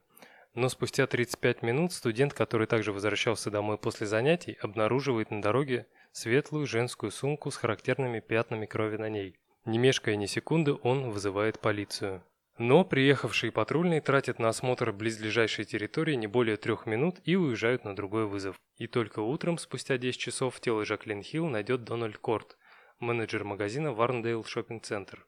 Но спустя 35 минут студент, который также возвращался домой после занятий, обнаруживает на дороге светлую женскую сумку с характерными пятнами крови на ней. Не мешкая ни секунды, он вызывает полицию. Но приехавшие патрульные тратят на осмотр близлежащей территории не более трех минут и уезжают на другой вызов. И только утром, спустя 10 часов, тело Жаклин Хилл найдет Дональд Корт, менеджер магазина Варндейл Шоппинг-центр.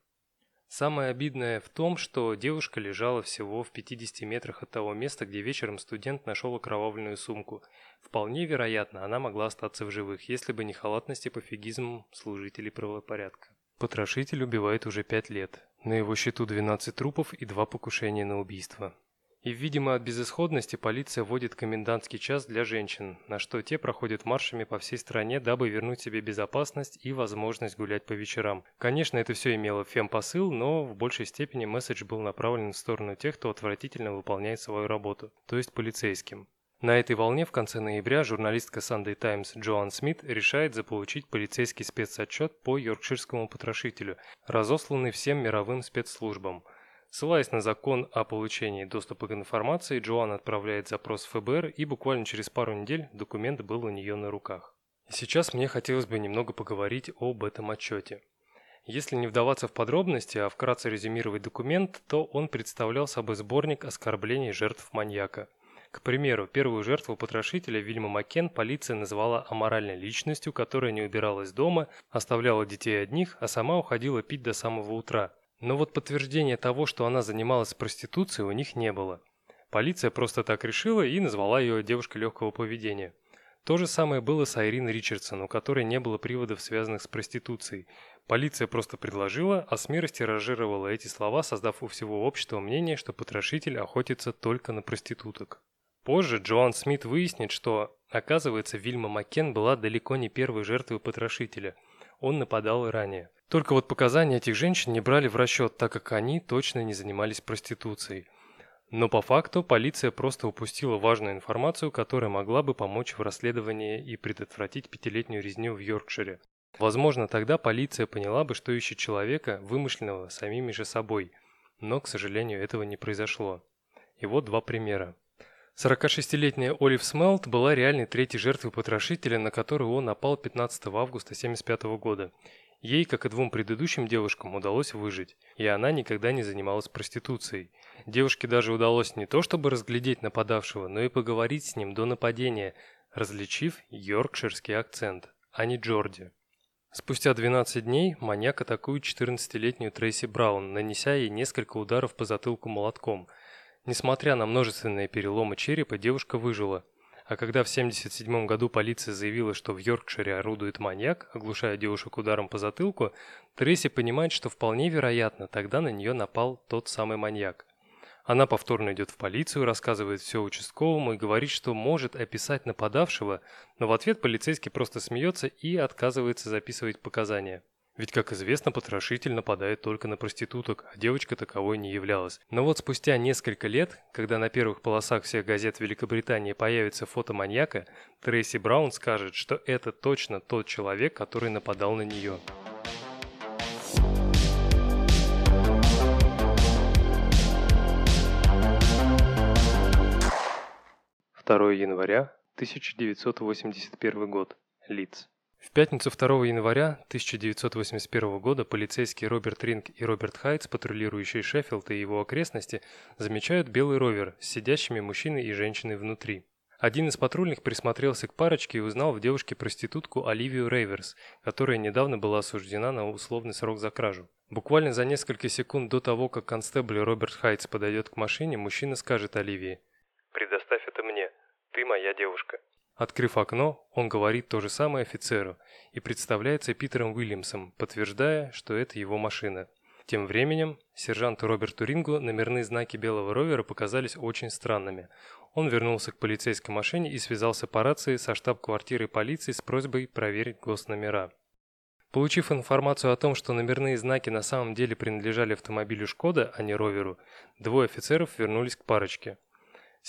Самое обидное в том, что девушка лежала всего в 50 метрах от того места, где вечером студент нашел окровавленную сумку. Вполне вероятно, она могла остаться в живых, если бы не халатность и пофигизм служителей правопорядка. Потрошитель убивает уже 5 лет. На его счету 12 трупов и 2 покушения на убийство. И, видимо, от безысходности полиция вводит комендантский час для женщин, на что те проходят маршами по всей стране, дабы вернуть себе безопасность и возможность гулять по вечерам. Конечно, это все имело фем-посыл, но в большей степени месседж был направлен в сторону тех, кто отвратительно выполняет свою работу, то есть полицейским. На этой волне в конце ноября журналистка Sunday Times Джоан Смит решает заполучить полицейский спецотчет по йоркширскому потрошителю, разосланный всем мировым спецслужбам – Ссылаясь на закон о получении доступа к информации, Джоан отправляет запрос в ФБР, и буквально через пару недель документ был у нее на руках. Сейчас мне хотелось бы немного поговорить об этом отчете. Если не вдаваться в подробности, а вкратце резюмировать документ, то он представлял собой сборник оскорблений жертв маньяка. К примеру, первую жертву потрошителя Вильма Маккен полиция назвала аморальной личностью, которая не убиралась дома, оставляла детей одних, а сама уходила пить до самого утра. Но вот подтверждения того, что она занималась проституцией, у них не было. Полиция просто так решила и назвала ее девушкой легкого поведения. То же самое было с Айрин Ричардсон, у которой не было приводов, связанных с проституцией. Полиция просто предложила, а СМИ растиражировала эти слова, создав у всего общества мнение, что потрошитель охотится только на проституток. Позже Джоан Смит выяснит, что, оказывается, Вильма Маккен была далеко не первой жертвой потрошителя. Он нападал и ранее. Только вот показания этих женщин не брали в расчет, так как они точно не занимались проституцией. Но по факту полиция просто упустила важную информацию, которая могла бы помочь в расследовании и предотвратить пятилетнюю резню в Йоркшире. Возможно, тогда полиция поняла бы, что ищет человека, вымышленного самими же собой. Но, к сожалению, этого не произошло. И вот два примера. 46-летняя Олив Смелт была реальной третьей жертвой потрошителя, на которую он напал 15 августа 1975 года. Ей, как и двум предыдущим девушкам, удалось выжить, и она никогда не занималась проституцией. Девушке даже удалось не то чтобы разглядеть нападавшего, но и поговорить с ним до нападения, различив йоркширский акцент, а не Джорди. Спустя 12 дней маньяк атакует 14-летнюю Трейси Браун, нанеся ей несколько ударов по затылку молотком. Несмотря на множественные переломы черепа, девушка выжила – а когда в 1977 году полиция заявила, что в Йоркшире орудует маньяк, оглушая девушек ударом по затылку, Трейси понимает, что вполне вероятно, тогда на нее напал тот самый маньяк. Она повторно идет в полицию, рассказывает все участковому и говорит, что может описать нападавшего, но в ответ полицейский просто смеется и отказывается записывать показания. Ведь, как известно, потрошитель нападает только на проституток, а девочка таковой не являлась. Но вот спустя несколько лет, когда на первых полосах всех газет Великобритании появится фото маньяка, Трейси Браун скажет, что это точно тот человек, который нападал на нее. Второе января 1981 год. Лиц. В пятницу 2 января 1981 года полицейские Роберт Ринг и Роберт Хайтс, патрулирующие Шеффилд и его окрестности, замечают белый ровер с сидящими мужчиной и женщиной внутри. Один из патрульных присмотрелся к парочке и узнал в девушке проститутку Оливию Рейверс, которая недавно была осуждена на условный срок за кражу. Буквально за несколько секунд до того, как констебль Роберт Хайтс подойдет к машине, мужчина скажет Оливии «Предоставь это мне, ты моя девушка». Открыв окно, он говорит то же самое офицеру и представляется Питером Уильямсом, подтверждая, что это его машина. Тем временем, сержанту Роберту Рингу номерные знаки белого ровера показались очень странными. Он вернулся к полицейской машине и связался по рации со штаб-квартирой полиции с просьбой проверить госномера. Получив информацию о том, что номерные знаки на самом деле принадлежали автомобилю «Шкода», а не «Роверу», двое офицеров вернулись к парочке.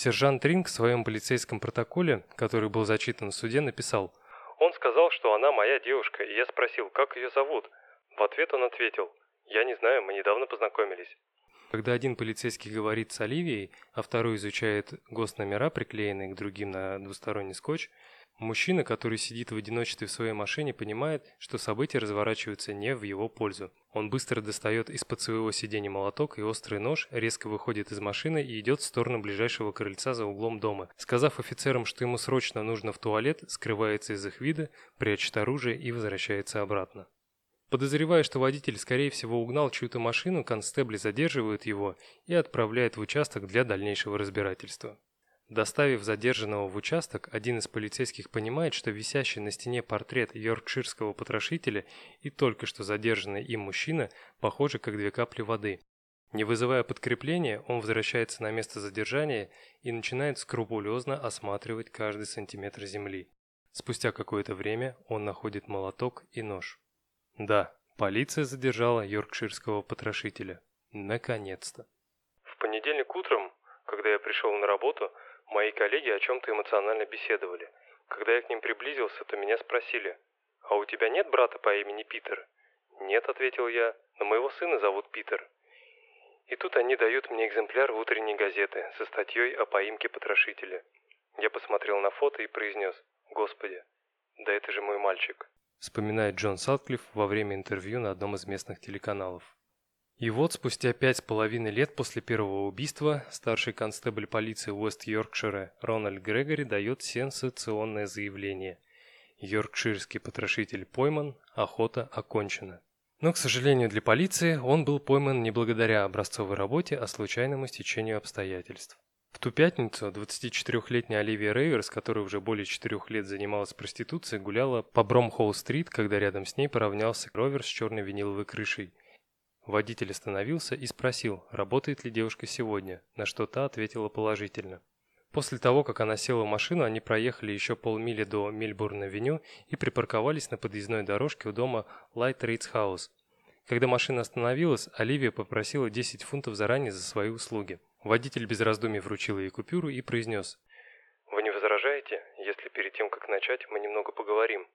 Сержант Ринг в своем полицейском протоколе, который был зачитан в суде, написал «Он сказал, что она моя девушка, и я спросил, как ее зовут. В ответ он ответил «Я не знаю, мы недавно познакомились». Когда один полицейский говорит с Оливией, а второй изучает госномера, приклеенные к другим на двусторонний скотч, мужчина, который сидит в одиночестве в своей машине, понимает, что события разворачиваются не в его пользу. Он быстро достает из-под своего сиденья молоток и острый нож, резко выходит из машины и идет в сторону ближайшего крыльца за углом дома. Сказав офицерам, что ему срочно нужно в туалет, скрывается из их вида, прячет оружие и возвращается обратно. Подозревая, что водитель, скорее всего, угнал чью-то машину, констебли задерживают его и отправляют в участок для дальнейшего разбирательства. Доставив задержанного в участок, один из полицейских понимает, что висящий на стене портрет йоркширского потрошителя и только что задержанный им мужчина похожи как две капли воды. Не вызывая подкрепления, он возвращается на место задержания и начинает скрупулезно осматривать каждый сантиметр земли. Спустя какое-то время он находит молоток и нож. Да, полиция задержала йоркширского потрошителя. Наконец-то. В понедельник утром, когда я пришел на работу, мои коллеги о чем-то эмоционально беседовали. Когда я к ним приблизился, то меня спросили, «А у тебя нет брата по имени Питер?» «Нет», — ответил я, — «но моего сына зовут Питер». И тут они дают мне экземпляр в утренней газеты со статьей о поимке потрошителя. Я посмотрел на фото и произнес, «Господи, да это же мой мальчик» вспоминает Джон Сатклифф во время интервью на одном из местных телеканалов. И вот спустя пять с половиной лет после первого убийства старший констебль полиции Уэст-Йоркшира Рональд Грегори дает сенсационное заявление. Йоркширский потрошитель пойман, охота окончена. Но, к сожалению для полиции, он был пойман не благодаря образцовой работе, а случайному стечению обстоятельств. В ту пятницу 24-летняя Оливия Рейверс, которая уже более четырех лет занималась проституцией, гуляла по Бромхолл-стрит, когда рядом с ней поравнялся ровер с черной виниловой крышей. Водитель остановился и спросил, работает ли девушка сегодня, на что та ответила положительно. После того, как она села в машину, они проехали еще полмили до Мельбурн-авеню и припарковались на подъездной дорожке у дома Light Rates House. Когда машина остановилась, Оливия попросила 10 фунтов заранее за свои услуги. Водитель без раздумий вручил ей купюру и произнес. «Вы не возражаете, если перед тем, как начать, мы немного поговорим?»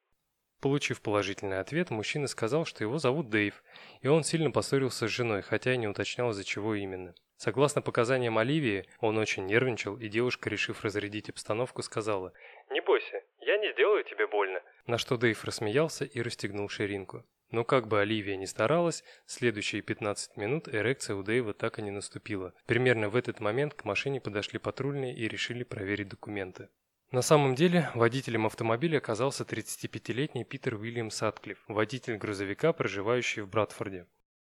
Получив положительный ответ, мужчина сказал, что его зовут Дэйв, и он сильно поссорился с женой, хотя и не уточнял, из-за чего именно. Согласно показаниям Оливии, он очень нервничал, и девушка, решив разрядить обстановку, сказала «Не бойся, я не сделаю тебе больно». На что Дэйв рассмеялся и расстегнул ширинку. Но как бы Оливия ни старалась, следующие 15 минут эрекция у Дэйва так и не наступила. Примерно в этот момент к машине подошли патрульные и решили проверить документы. На самом деле, водителем автомобиля оказался 35-летний Питер Уильям Сатклифф, водитель грузовика, проживающий в Братфорде.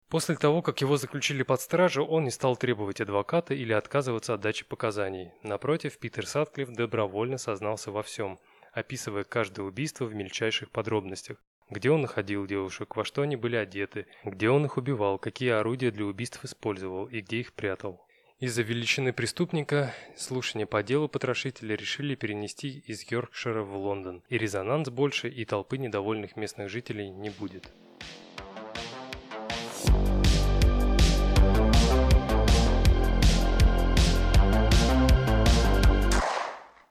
После того, как его заключили под стражу, он не стал требовать адвоката или отказываться от дачи показаний. Напротив, Питер Сатклифф добровольно сознался во всем, описывая каждое убийство в мельчайших подробностях где он находил девушек, во что они были одеты, где он их убивал, какие орудия для убийств использовал и где их прятал. Из-за величины преступника слушание по делу потрошителя решили перенести из Йоркшира в Лондон, и резонанс больше, и толпы недовольных местных жителей не будет.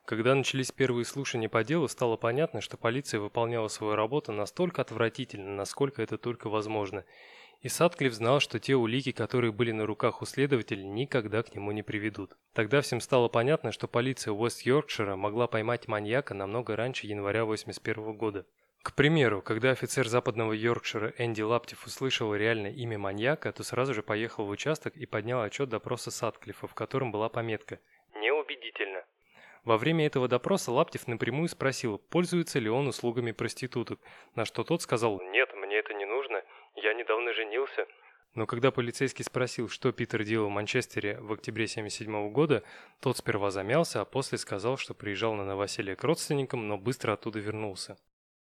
Когда начались первые слушания по делу, стало понятно, что полиция выполняла свою работу настолько отвратительно, насколько это только возможно. И Садклифф знал, что те улики, которые были на руках у следователей, никогда к нему не приведут. Тогда всем стало понятно, что полиция Уэст-Йоркшира могла поймать маньяка намного раньше января 81 года. К примеру, когда офицер западного Йоркшира Энди Лаптев услышал реальное имя маньяка, то сразу же поехал в участок и поднял отчет допроса Садклиффа, в котором была пометка «Неубедительно». Во время этого допроса Лаптев напрямую спросил, пользуется ли он услугами проституток, на что тот сказал «Нет, мне это не нужно, я недавно женился». Но когда полицейский спросил, что Питер делал в Манчестере в октябре 1977 года, тот сперва замялся, а после сказал, что приезжал на новоселье к родственникам, но быстро оттуда вернулся.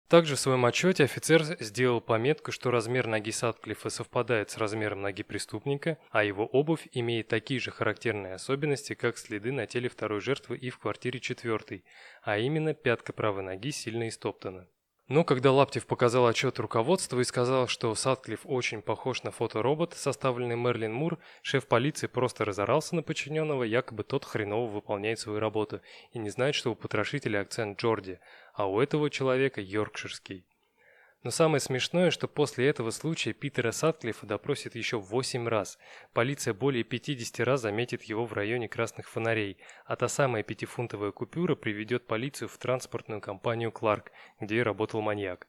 Также в своем отчете офицер сделал пометку, что размер ноги Сатклифа совпадает с размером ноги преступника, а его обувь имеет такие же характерные особенности, как следы на теле второй жертвы и в квартире четвертой, а именно пятка правой ноги сильно истоптана. Но когда Лаптев показал отчет руководству и сказал, что Сатклифф очень похож на фоторобот, составленный Мерлин Мур, шеф полиции просто разорался на подчиненного, якобы тот хреново выполняет свою работу и не знает, что у потрошителя акцент Джорди, а у этого человека йоркширский. Но самое смешное, что после этого случая Питера Сатклифа допросят еще 8 раз. Полиция более 50 раз заметит его в районе красных фонарей, а та самая пятифунтовая купюра приведет полицию в транспортную компанию «Кларк», где работал маньяк.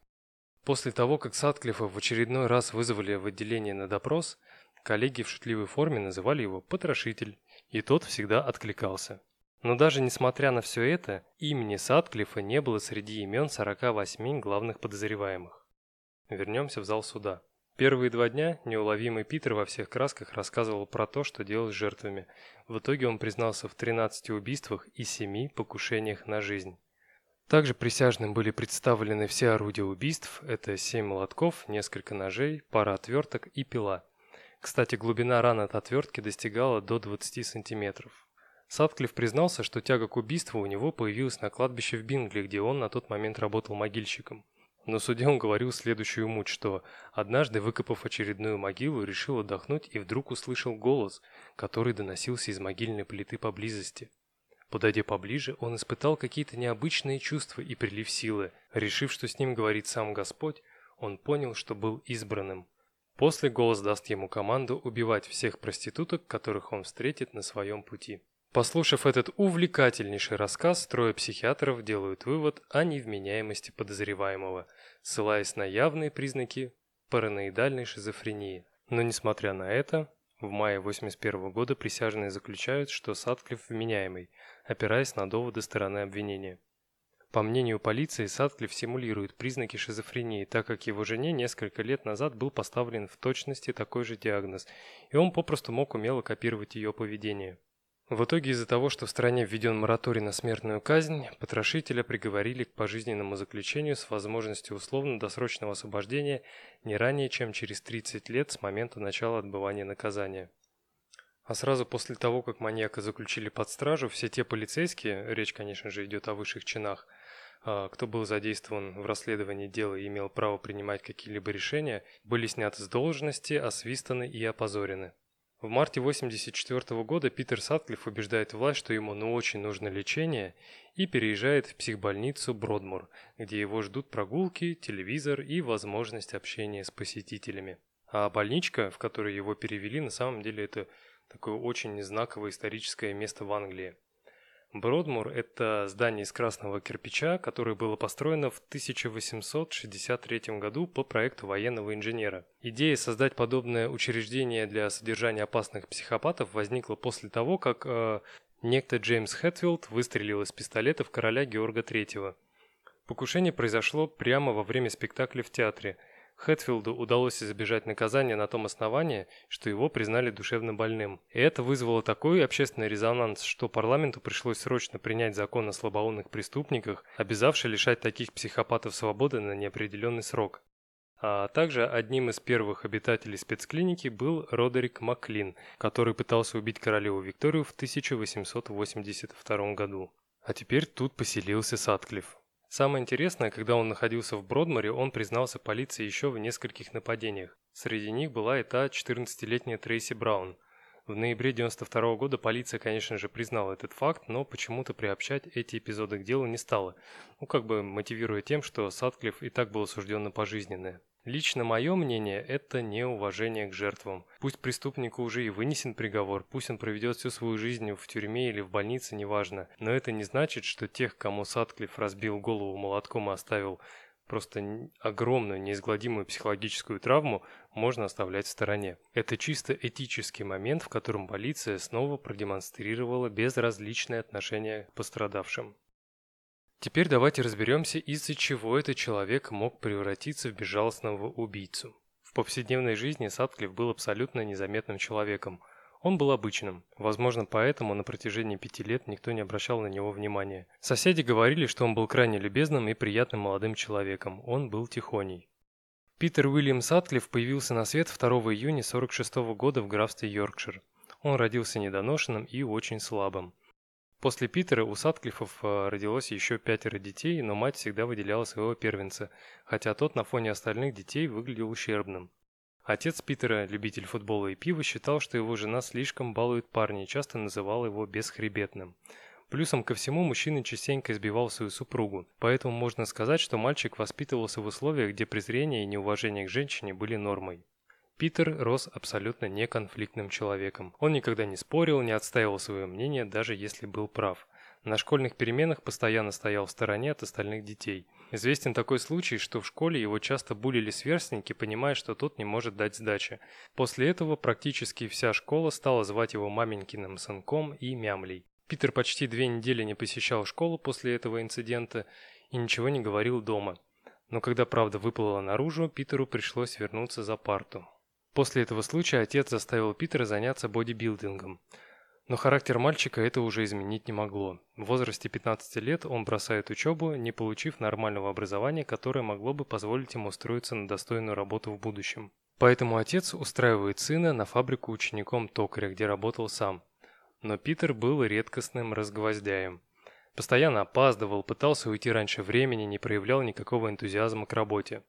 После того, как Сатклифа в очередной раз вызвали в отделение на допрос, коллеги в шутливой форме называли его «потрошитель», и тот всегда откликался. Но даже несмотря на все это, имени Сатклифа не было среди имен 48 главных подозреваемых. Вернемся в зал суда. Первые два дня неуловимый Питер во всех красках рассказывал про то, что делал с жертвами. В итоге он признался в 13 убийствах и 7 покушениях на жизнь. Также присяжным были представлены все орудия убийств. Это 7 молотков, несколько ножей, пара отверток и пила. Кстати, глубина ран от отвертки достигала до 20 сантиметров. Садклифф признался, что тяга к убийству у него появилась на кладбище в Бингли, где он на тот момент работал могильщиком. Но суде он говорил следующую муть, что однажды, выкопав очередную могилу, решил отдохнуть и вдруг услышал голос, который доносился из могильной плиты поблизости. Подойдя поближе, он испытал какие-то необычные чувства и прилив силы. Решив, что с ним говорит сам Господь, он понял, что был избранным. После голос даст ему команду убивать всех проституток, которых он встретит на своем пути. Послушав этот увлекательнейший рассказ, трое психиатров делают вывод о невменяемости подозреваемого, ссылаясь на явные признаки параноидальной шизофрении. Но несмотря на это, в мае 81 года присяжные заключают, что Садклифф вменяемый, опираясь на доводы стороны обвинения. По мнению полиции, Садклифф симулирует признаки шизофрении, так как его жене несколько лет назад был поставлен в точности такой же диагноз, и он попросту мог умело копировать ее поведение. В итоге из-за того, что в стране введен мораторий на смертную казнь, потрошителя приговорили к пожизненному заключению с возможностью условно-досрочного освобождения не ранее, чем через 30 лет с момента начала отбывания наказания. А сразу после того, как маньяка заключили под стражу, все те полицейские, речь, конечно же, идет о высших чинах, а, кто был задействован в расследовании дела и имел право принимать какие-либо решения, были сняты с должности, освистаны и опозорены. В марте 1984 года Питер Сатклифф убеждает власть, что ему ну очень нужно лечение, и переезжает в психбольницу Бродмур, где его ждут прогулки, телевизор и возможность общения с посетителями. А больничка, в которую его перевели, на самом деле это такое очень знаковое историческое место в Англии. Бродмур – это здание из красного кирпича, которое было построено в 1863 году по проекту военного инженера. Идея создать подобное учреждение для содержания опасных психопатов возникла после того, как э, некто Джеймс Хэтфилд выстрелил из пистолета в короля Георга III. Покушение произошло прямо во время спектакля в театре – Хэтфилду удалось избежать наказания на том основании, что его признали душевно больным. И это вызвало такой общественный резонанс, что парламенту пришлось срочно принять закон о слабоумных преступниках, обязавший лишать таких психопатов свободы на неопределенный срок. А также одним из первых обитателей спецклиники был Родерик Маклин, который пытался убить королеву Викторию в 1882 году. А теперь тут поселился Сатклифф. Самое интересное, когда он находился в Бродморе, он признался полиции еще в нескольких нападениях. Среди них была и та 14-летняя Трейси Браун. В ноябре 92 года полиция, конечно же, признала этот факт, но почему-то приобщать эти эпизоды к делу не стала. Ну, как бы мотивируя тем, что Садклифф и так был осужден на пожизненное. Лично мое мнение – это неуважение к жертвам. Пусть преступнику уже и вынесен приговор, пусть он проведет всю свою жизнь в тюрьме или в больнице, неважно. Но это не значит, что тех, кому Садклифф разбил голову молотком и оставил просто огромную, неизгладимую психологическую травму, можно оставлять в стороне. Это чисто этический момент, в котором полиция снова продемонстрировала безразличное отношение к пострадавшим. Теперь давайте разберемся, из-за чего этот человек мог превратиться в безжалостного убийцу. В повседневной жизни Садклифф был абсолютно незаметным человеком. Он был обычным. Возможно, поэтому на протяжении пяти лет никто не обращал на него внимания. Соседи говорили, что он был крайне любезным и приятным молодым человеком. Он был тихоней. Питер Уильям Сатклифф появился на свет 2 июня 46 года в графстве Йоркшир. Он родился недоношенным и очень слабым. После Питера у Сатклиффов э, родилось еще пятеро детей, но мать всегда выделяла своего первенца, хотя тот на фоне остальных детей выглядел ущербным. Отец Питера, любитель футбола и пива, считал, что его жена слишком балует парня и часто называл его бесхребетным. Плюсом ко всему мужчина частенько избивал свою супругу, поэтому можно сказать, что мальчик воспитывался в условиях, где презрение и неуважение к женщине были нормой. Питер рос абсолютно неконфликтным человеком. Он никогда не спорил, не отстаивал свое мнение, даже если был прав. На школьных переменах постоянно стоял в стороне от остальных детей. Известен такой случай, что в школе его часто булили сверстники, понимая, что тот не может дать сдачи. После этого практически вся школа стала звать его маменькиным сынком и мямлей. Питер почти две недели не посещал школу после этого инцидента и ничего не говорил дома. Но когда правда выплыла наружу, Питеру пришлось вернуться за парту. После этого случая отец заставил Питера заняться бодибилдингом – но характер мальчика это уже изменить не могло. В возрасте 15 лет он бросает учебу, не получив нормального образования, которое могло бы позволить ему устроиться на достойную работу в будущем. Поэтому отец устраивает сына на фабрику учеником токаря, где работал сам. Но Питер был редкостным разгвоздяем. Постоянно опаздывал, пытался уйти раньше времени, не проявлял никакого энтузиазма к работе.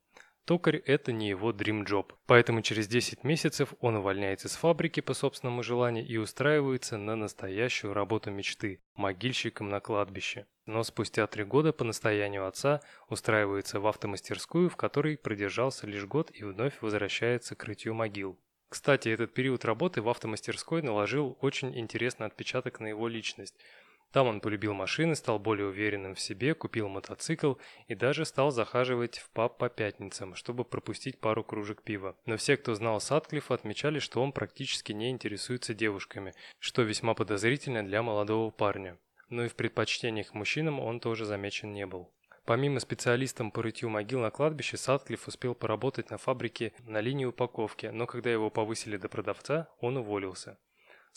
Токарь – это не его дрим-джоб. Поэтому через 10 месяцев он увольняется с фабрики по собственному желанию и устраивается на настоящую работу мечты – могильщиком на кладбище. Но спустя три года по настоянию отца устраивается в автомастерскую, в которой продержался лишь год и вновь возвращается к рытью могил. Кстати, этот период работы в автомастерской наложил очень интересный отпечаток на его личность – там он полюбил машины, стал более уверенным в себе, купил мотоцикл и даже стал захаживать в паб по пятницам, чтобы пропустить пару кружек пива. Но все, кто знал Сатклиффа, отмечали, что он практически не интересуется девушками, что весьма подозрительно для молодого парня. Но и в предпочтениях мужчинам он тоже замечен не был. Помимо специалистом по рытью могил на кладбище, Сатклифф успел поработать на фабрике на линии упаковки, но когда его повысили до продавца, он уволился.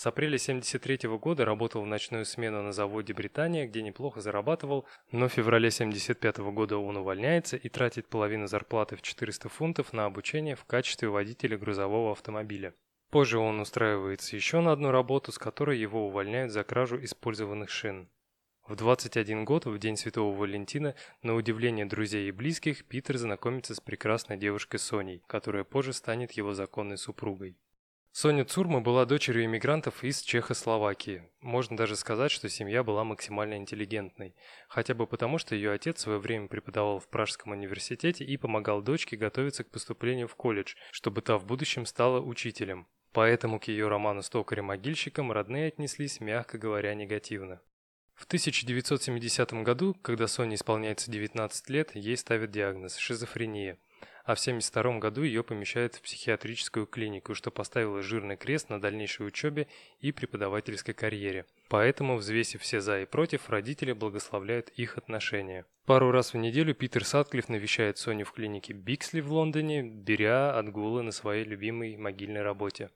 С апреля 73 года работал в ночную смену на заводе «Британия», где неплохо зарабатывал, но в феврале 75 года он увольняется и тратит половину зарплаты в 400 фунтов на обучение в качестве водителя грузового автомобиля. Позже он устраивается еще на одну работу, с которой его увольняют за кражу использованных шин. В 21 год, в день Святого Валентина, на удивление друзей и близких, Питер знакомится с прекрасной девушкой Соней, которая позже станет его законной супругой. Соня Цурма была дочерью иммигрантов из Чехословакии. Можно даже сказать, что семья была максимально интеллигентной. Хотя бы потому, что ее отец в свое время преподавал в Пражском университете и помогал дочке готовиться к поступлению в колледж, чтобы та в будущем стала учителем. Поэтому к ее роману с токарем-могильщиком родные отнеслись, мягко говоря, негативно. В 1970 году, когда Соне исполняется 19 лет, ей ставят диагноз – шизофрения – а в 1972 году ее помещают в психиатрическую клинику, что поставило жирный крест на дальнейшей учебе и преподавательской карьере. Поэтому, взвесив все за и против, родители благословляют их отношения. Пару раз в неделю Питер Сатклифф навещает Соню в клинике Биксли в Лондоне, беря отгулы на своей любимой могильной работе.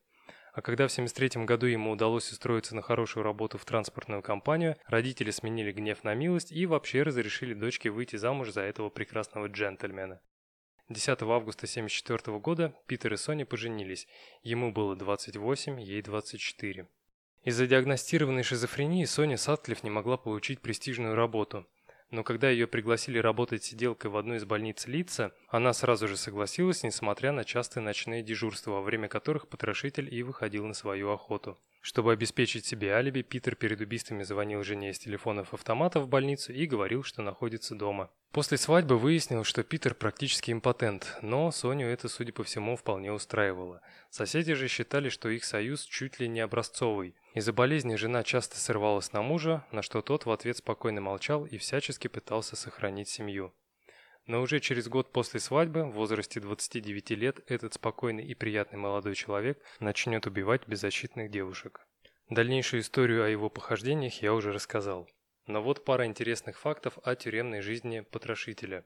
А когда в 73 году ему удалось устроиться на хорошую работу в транспортную компанию, родители сменили гнев на милость и вообще разрешили дочке выйти замуж за этого прекрасного джентльмена. 10 августа 1974 года Питер и Соня поженились. Ему было 28, ей 24. Из-за диагностированной шизофрении Соня Сатклифф не могла получить престижную работу. Но когда ее пригласили работать сиделкой в одной из больниц Лица, она сразу же согласилась, несмотря на частые ночные дежурства, во время которых потрошитель и выходил на свою охоту. Чтобы обеспечить себе алиби, Питер перед убийствами звонил жене из телефонов автомата в больницу и говорил, что находится дома. После свадьбы выяснилось, что Питер практически импотент, но Соню это, судя по всему, вполне устраивало. Соседи же считали, что их союз чуть ли не образцовый. Из-за болезни жена часто срывалась на мужа, на что тот в ответ спокойно молчал и всячески пытался сохранить семью. Но уже через год после свадьбы, в возрасте 29 лет, этот спокойный и приятный молодой человек начнет убивать беззащитных девушек. Дальнейшую историю о его похождениях я уже рассказал. Но вот пара интересных фактов о тюремной жизни потрошителя.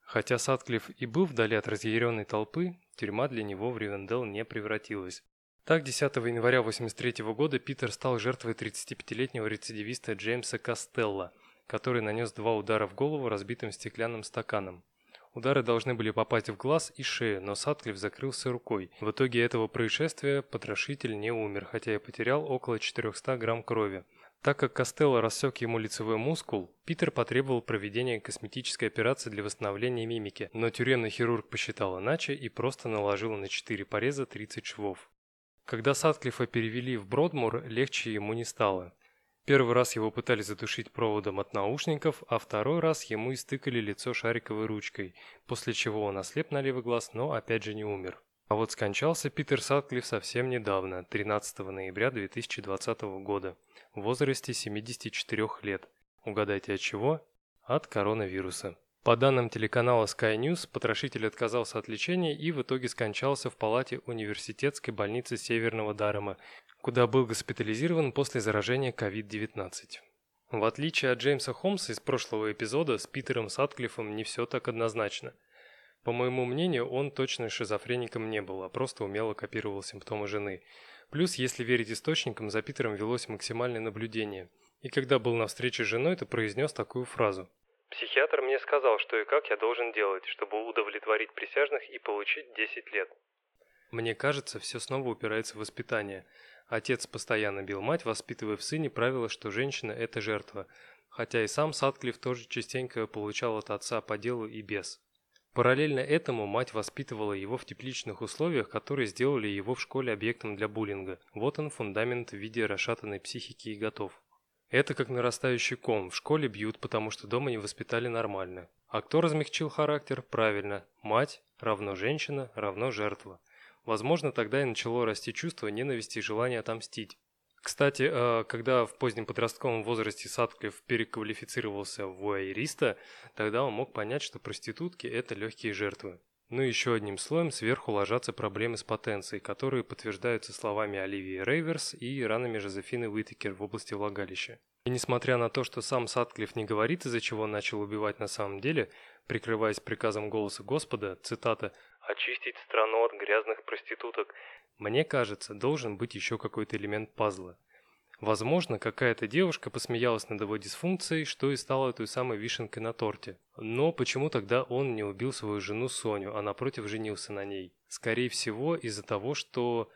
Хотя Сатклифф и был вдали от разъяренной толпы, тюрьма для него в Ривендел не превратилась. Так, 10 января 1983 года Питер стал жертвой 35-летнего рецидивиста Джеймса Костелла, который нанес два удара в голову разбитым стеклянным стаканом. Удары должны были попасть в глаз и шею, но Сатклифф закрылся рукой. В итоге этого происшествия потрошитель не умер, хотя и потерял около 400 грамм крови. Так как Костелло рассек ему лицевой мускул, Питер потребовал проведения косметической операции для восстановления мимики, но тюремный хирург посчитал иначе и просто наложил на 4 пореза 30 швов. Когда Сатклифа перевели в Бродмур, легче ему не стало. Первый раз его пытались задушить проводом от наушников, а второй раз ему истыкали лицо шариковой ручкой, после чего он ослеп на левый глаз, но опять же не умер. А вот скончался Питер Сатклифф совсем недавно, 13 ноября 2020 года, в возрасте 74 лет. Угадайте от чего? От коронавируса. По данным телеканала Sky News, потрошитель отказался от лечения и в итоге скончался в палате университетской больницы Северного Дарема, куда был госпитализирован после заражения COVID-19. В отличие от Джеймса Холмса из прошлого эпизода, с Питером Сатклиффом не все так однозначно. По моему мнению, он точно шизофреником не был, а просто умело копировал симптомы жены. Плюс, если верить источникам, за Питером велось максимальное наблюдение. И когда был на встрече с женой, то произнес такую фразу – Психиатр мне сказал, что и как я должен делать, чтобы удовлетворить присяжных и получить 10 лет. Мне кажется, все снова упирается в воспитание. Отец постоянно бил мать, воспитывая в сыне правило, что женщина – это жертва. Хотя и сам Садклифф тоже частенько получал от отца по делу и без. Параллельно этому мать воспитывала его в тепличных условиях, которые сделали его в школе объектом для буллинга. Вот он фундамент в виде расшатанной психики и готов. Это как нарастающий ком. В школе бьют, потому что дома не воспитали нормально. А кто размягчил характер? Правильно. Мать равно женщина равно жертва. Возможно, тогда и начало расти чувство ненависти и желание отомстить. Кстати, э, когда в позднем подростковом возрасте Садклифф переквалифицировался в вуайериста, тогда он мог понять, что проститутки – это легкие жертвы. Ну и еще одним слоем сверху ложатся проблемы с потенцией, которые подтверждаются словами Оливии Рейверс и ранами Жозефины Уитекер в области влагалища. И несмотря на то, что сам Садклифф не говорит, из-за чего он начал убивать на самом деле, прикрываясь приказом голоса Господа, цитата «очистить страну от грязных проституток», мне кажется, должен быть еще какой-то элемент пазла. Возможно, какая-то девушка посмеялась над его дисфункцией, что и стало той самой вишенкой на торте. Но почему тогда он не убил свою жену Соню, а напротив женился на ней? Скорее всего, из-за того, что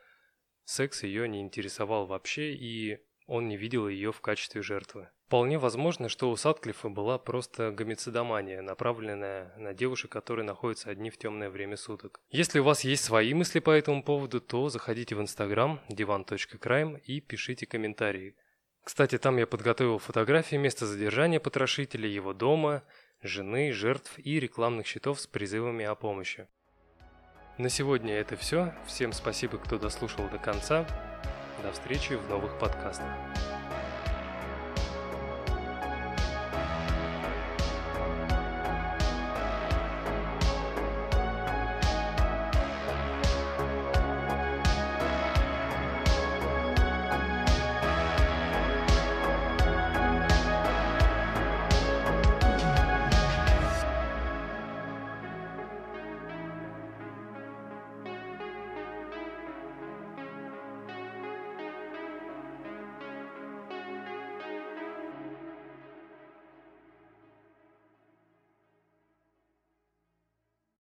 секс ее не интересовал вообще и он не видел ее в качестве жертвы. Вполне возможно, что у Садклифа была просто гомицидомания, направленная на девушек, которые находятся одни в темное время суток. Если у вас есть свои мысли по этому поводу, то заходите в инстаграм divan.crime и пишите комментарии. Кстати, там я подготовил фотографии места задержания потрошителя, его дома, жены, жертв и рекламных щитов с призывами о помощи. На сегодня это все. Всем спасибо, кто дослушал до конца. До встречи в новых подкастах.